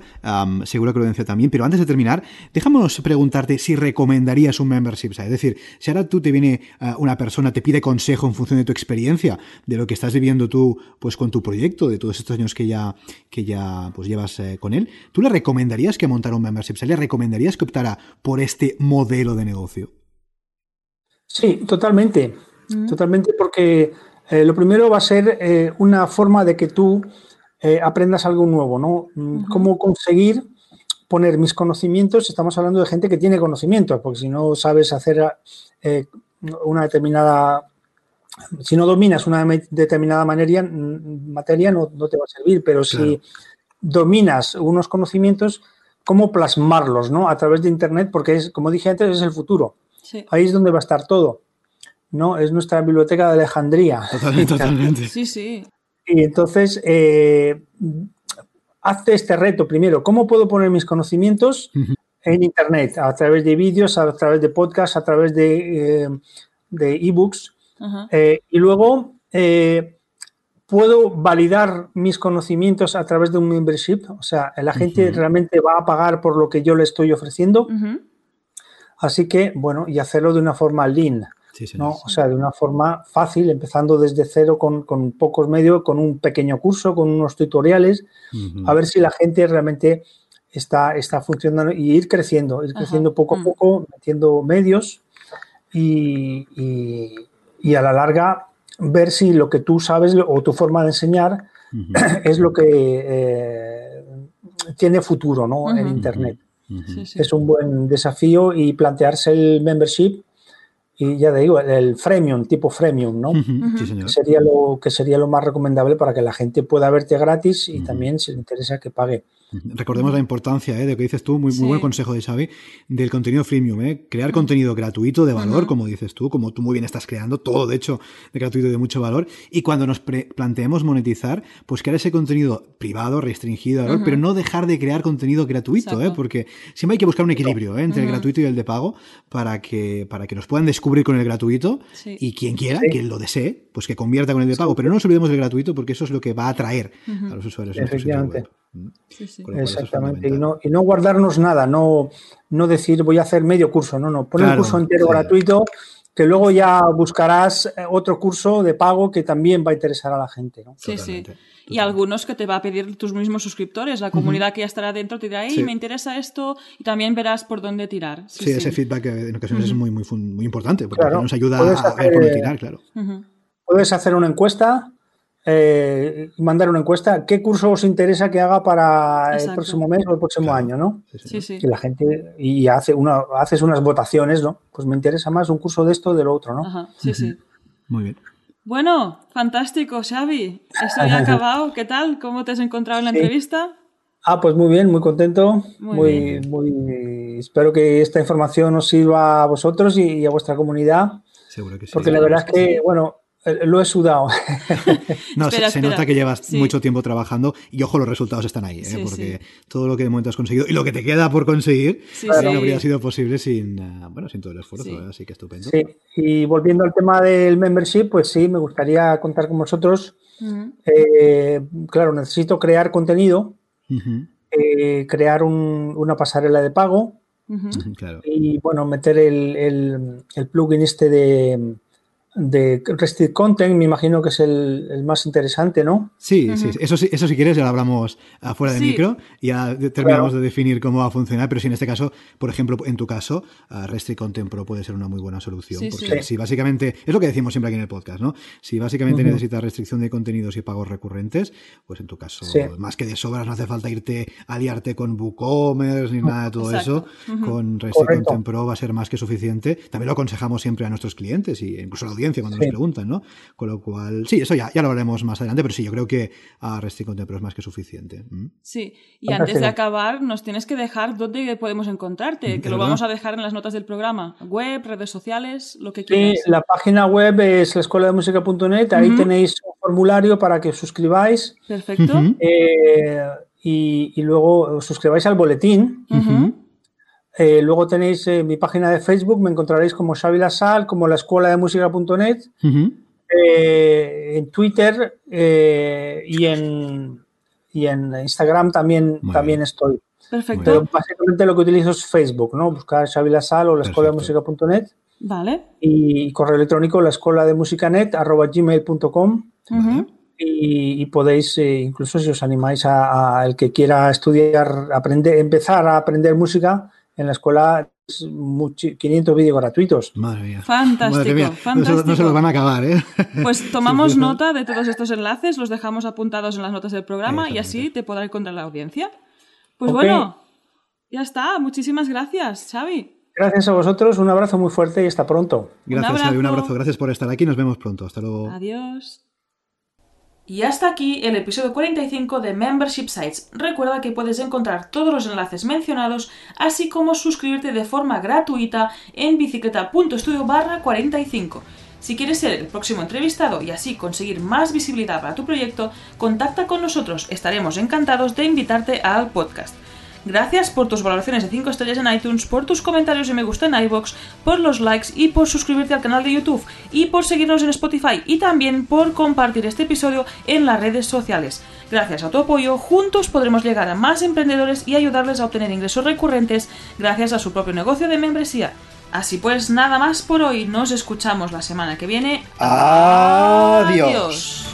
seguro que lo también. Pero antes de terminar, déjanos preguntarte si recomendarías un membership Es decir, si ahora tú te viene ah, una persona, te pide consejo en función de tu experiencia, de lo que estás viviendo tú pues con tu proyecto, de todos estos años que ya, que ya pues, llevas eh, con él, ¿tú le recomendarías que montara un membership ¿Le recomendarías que optara por este modelo de negocio? Sí, totalmente Totalmente, porque eh, lo primero va a ser eh, una forma de que tú eh, aprendas algo nuevo, ¿no? Mm, cómo conseguir poner mis conocimientos, estamos hablando de gente que tiene conocimientos, porque si no sabes hacer una determinada, si no dominas una determinada materia, materia no, te va a servir, pero si dominas unos conocimientos, cómo plasmarlos, ¿no? A través de Internet, porque es, como dije antes, es el futuro. Ahí es donde va a estar todo. ¿No? Es nuestra biblioteca de Alejandría. Totalmente, Sí, sí. Y entonces, eh, hazte este reto primero. ¿Cómo puedo poner mis conocimientos en Internet? A través de vídeos, a través de podcasts, a través de, eh, de ebooks. Eh, y luego, ¿puedo validar mis conocimientos a través de un membership? O sea, la gente realmente va a pagar por lo que yo le estoy ofreciendo. Así que, bueno, y hacerlo de una forma lean. ¿No? O sea, de una forma fácil, empezando desde cero con, pocos medios, con un pequeño curso, con unos tutoriales, a ver si la gente realmente está, está funcionando y ir creciendo, ir creciendo poco a mm. poco, metiendo medios y, a la larga ver si lo que tú sabes o tu forma de enseñar es lo que eh, tiene futuro ¿no? en Internet. Es un buen desafío y plantearse el membership y ya te digo, el freemium, tipo freemium, ¿no? Que sería lo que sería lo más recomendable para que la gente pueda verte gratis y también si le interesa que pague. Recordemos la importancia ¿eh? de lo que dices tú, muy, muy buen consejo de Xavi, del contenido freemium. ¿eh? Crear contenido gratuito de valor, como dices tú, como tú muy bien estás creando, todo de hecho de gratuito y de mucho valor. Y cuando nos planteemos monetizar, pues crear ese contenido privado, restringido, pero no dejar de crear contenido gratuito, ¿eh? porque siempre hay que buscar un equilibrio ¿eh? entre el gratuito y el de pago para que, para que nos puedan descubrir con el gratuito y quien quiera, quien lo desee, pues que convierta con el de pago. Pero no nos olvidemos del gratuito porque eso es lo que va a atraer a los usuarios. Efectivamente. Exactamente, y no, y no, guardarnos nada, no, no decir voy a hacer medio curso, no, no, poner un curso entero gratuito que luego ya buscarás eh, otro curso de pago que también va a interesar a la gente. ¿no? Sí, sí. Y algunos que te va a pedir tus mismos suscriptores, la comunidad que ya estará dentro te dirá, hey, me interesa esto y también verás por dónde tirar. Sí, ese feedback en ocasiones es muy, muy, muy importante porque nos ayuda a ver por dónde tirar, claro. Puedes hacer una encuesta eh, mandar una encuesta. ¿Qué curso os interesa que haga para el próximo mes o el próximo año? ¿no? Sí, sí. Y la gente y hace una, haces unas votaciones, ¿no? Pues me interesa más un curso de esto o de lo otro, ¿no? Ajá, sí, sí. Muy bien. Bueno, fantástico, Xavi. Esto ya ha acabado. ¿Qué tal? ¿Cómo te has encontrado en la entrevista? Ah, pues muy bien, muy contento. Muy, muy, espero que esta información os sirva a vosotros y, a vuestra comunidad. Seguro que sí. Porque la verdad es que, bueno, lo he sudado. no, se, nota que llevas mucho tiempo trabajando y ojo, los resultados están ahí, ¿eh? porque todo lo que de momento has conseguido y lo que te queda por conseguir no habría sido posible sin, eh, bueno, sin todo el esfuerzo, así que estupendo. Sí, y volviendo al tema del membership, pues sí, me gustaría contar con vosotros. claro, necesito crear contenido, crear una pasarela de pago y, bueno, meter el plugin este de de Restrict Content, me imagino que es el, más interesante, ¿no? Sí, sí, eso, eso si quieres ya lo hablamos afuera de micro, ya terminamos de definir cómo va a funcionar, pero si en este caso, por ejemplo, en tu caso, Restrict Content Pro puede ser una muy buena solución, porque si básicamente, es lo que decimos siempre aquí en el podcast, ¿no? Si básicamente necesitas restricción de contenidos y pagos recurrentes, pues en tu caso, más que de sobras, no hace falta irte a liarte con WooCommerce ni nada de todo eso, con Restrict Content Pro va a ser más que suficiente. También lo aconsejamos siempre a nuestros clientes y incluso a la audiencia cuando nos preguntan, ¿no? Con lo cual, sí, eso ya, ya lo hablaremos más adelante, pero sí, yo creo que a Restrict Content Pro es más que suficiente. Sí, y antes de acabar, nos tienes que dejar dónde podemos encontrarte, que lo vamos a dejar en las notas del programa. Web, redes sociales, lo que quieras. Sí, la página web es la escuela de música.net, ahí tenéis un formulario para que os suscribáis. Perfecto. Eh, y, luego os suscribáis al boletín. Eh, luego tenéis eh, mi página de Facebook, me encontraréis como Xavi Sal, como la escuela de música.net, eh, en Twitter y, en, y en Instagram también, también estoy. Perfecto. Pero básicamente lo que utilizo es Facebook, ¿no? Buscar Xavi Sal o la escuela de música.net. Vale. Y correo electrónico la escuela de musicanet arroba gmail.com. Y, podéis, incluso si os animáis a, el que quiera estudiar, aprender, empezar a aprender música, en la escuela 500 vídeos gratuitos. Madre mía. Fantástico, fantástico. No, se, los van a acabar, ¿eh? Pues tomamos nota de todos estos enlaces, los dejamos apuntados en las notas del programa y así te podrá encontrar la audiencia. Pues bueno, ya está. Muchísimas gracias, Xavi. Gracias a vosotros, un abrazo muy fuerte y hasta pronto. Gracias, Xavi, un abrazo. Gracias por estar aquí. Nos vemos pronto. Hasta luego. Adiós. Y hasta aquí el episodio 45 de Membership Sites. Recuerda que puedes encontrar todos los enlaces mencionados, así como suscribirte de forma gratuita en bicicleta.studio barra 45. Si quieres ser el próximo entrevistado y así conseguir más visibilidad para tu proyecto, contacta con nosotros. Estaremos encantados de invitarte al podcast. Gracias por tus valoraciones de 5 estrellas en iTunes, por tus comentarios y me gusta en iBox, por los likes y por suscribirte al canal de YouTube y por seguirnos en Spotify y también por compartir este episodio en las redes sociales. Gracias a tu apoyo, juntos podremos llegar a más emprendedores y ayudarles a obtener ingresos recurrentes gracias a su propio negocio de membresía. Así pues, nada más por hoy. Nos escuchamos la semana que viene. Adiós.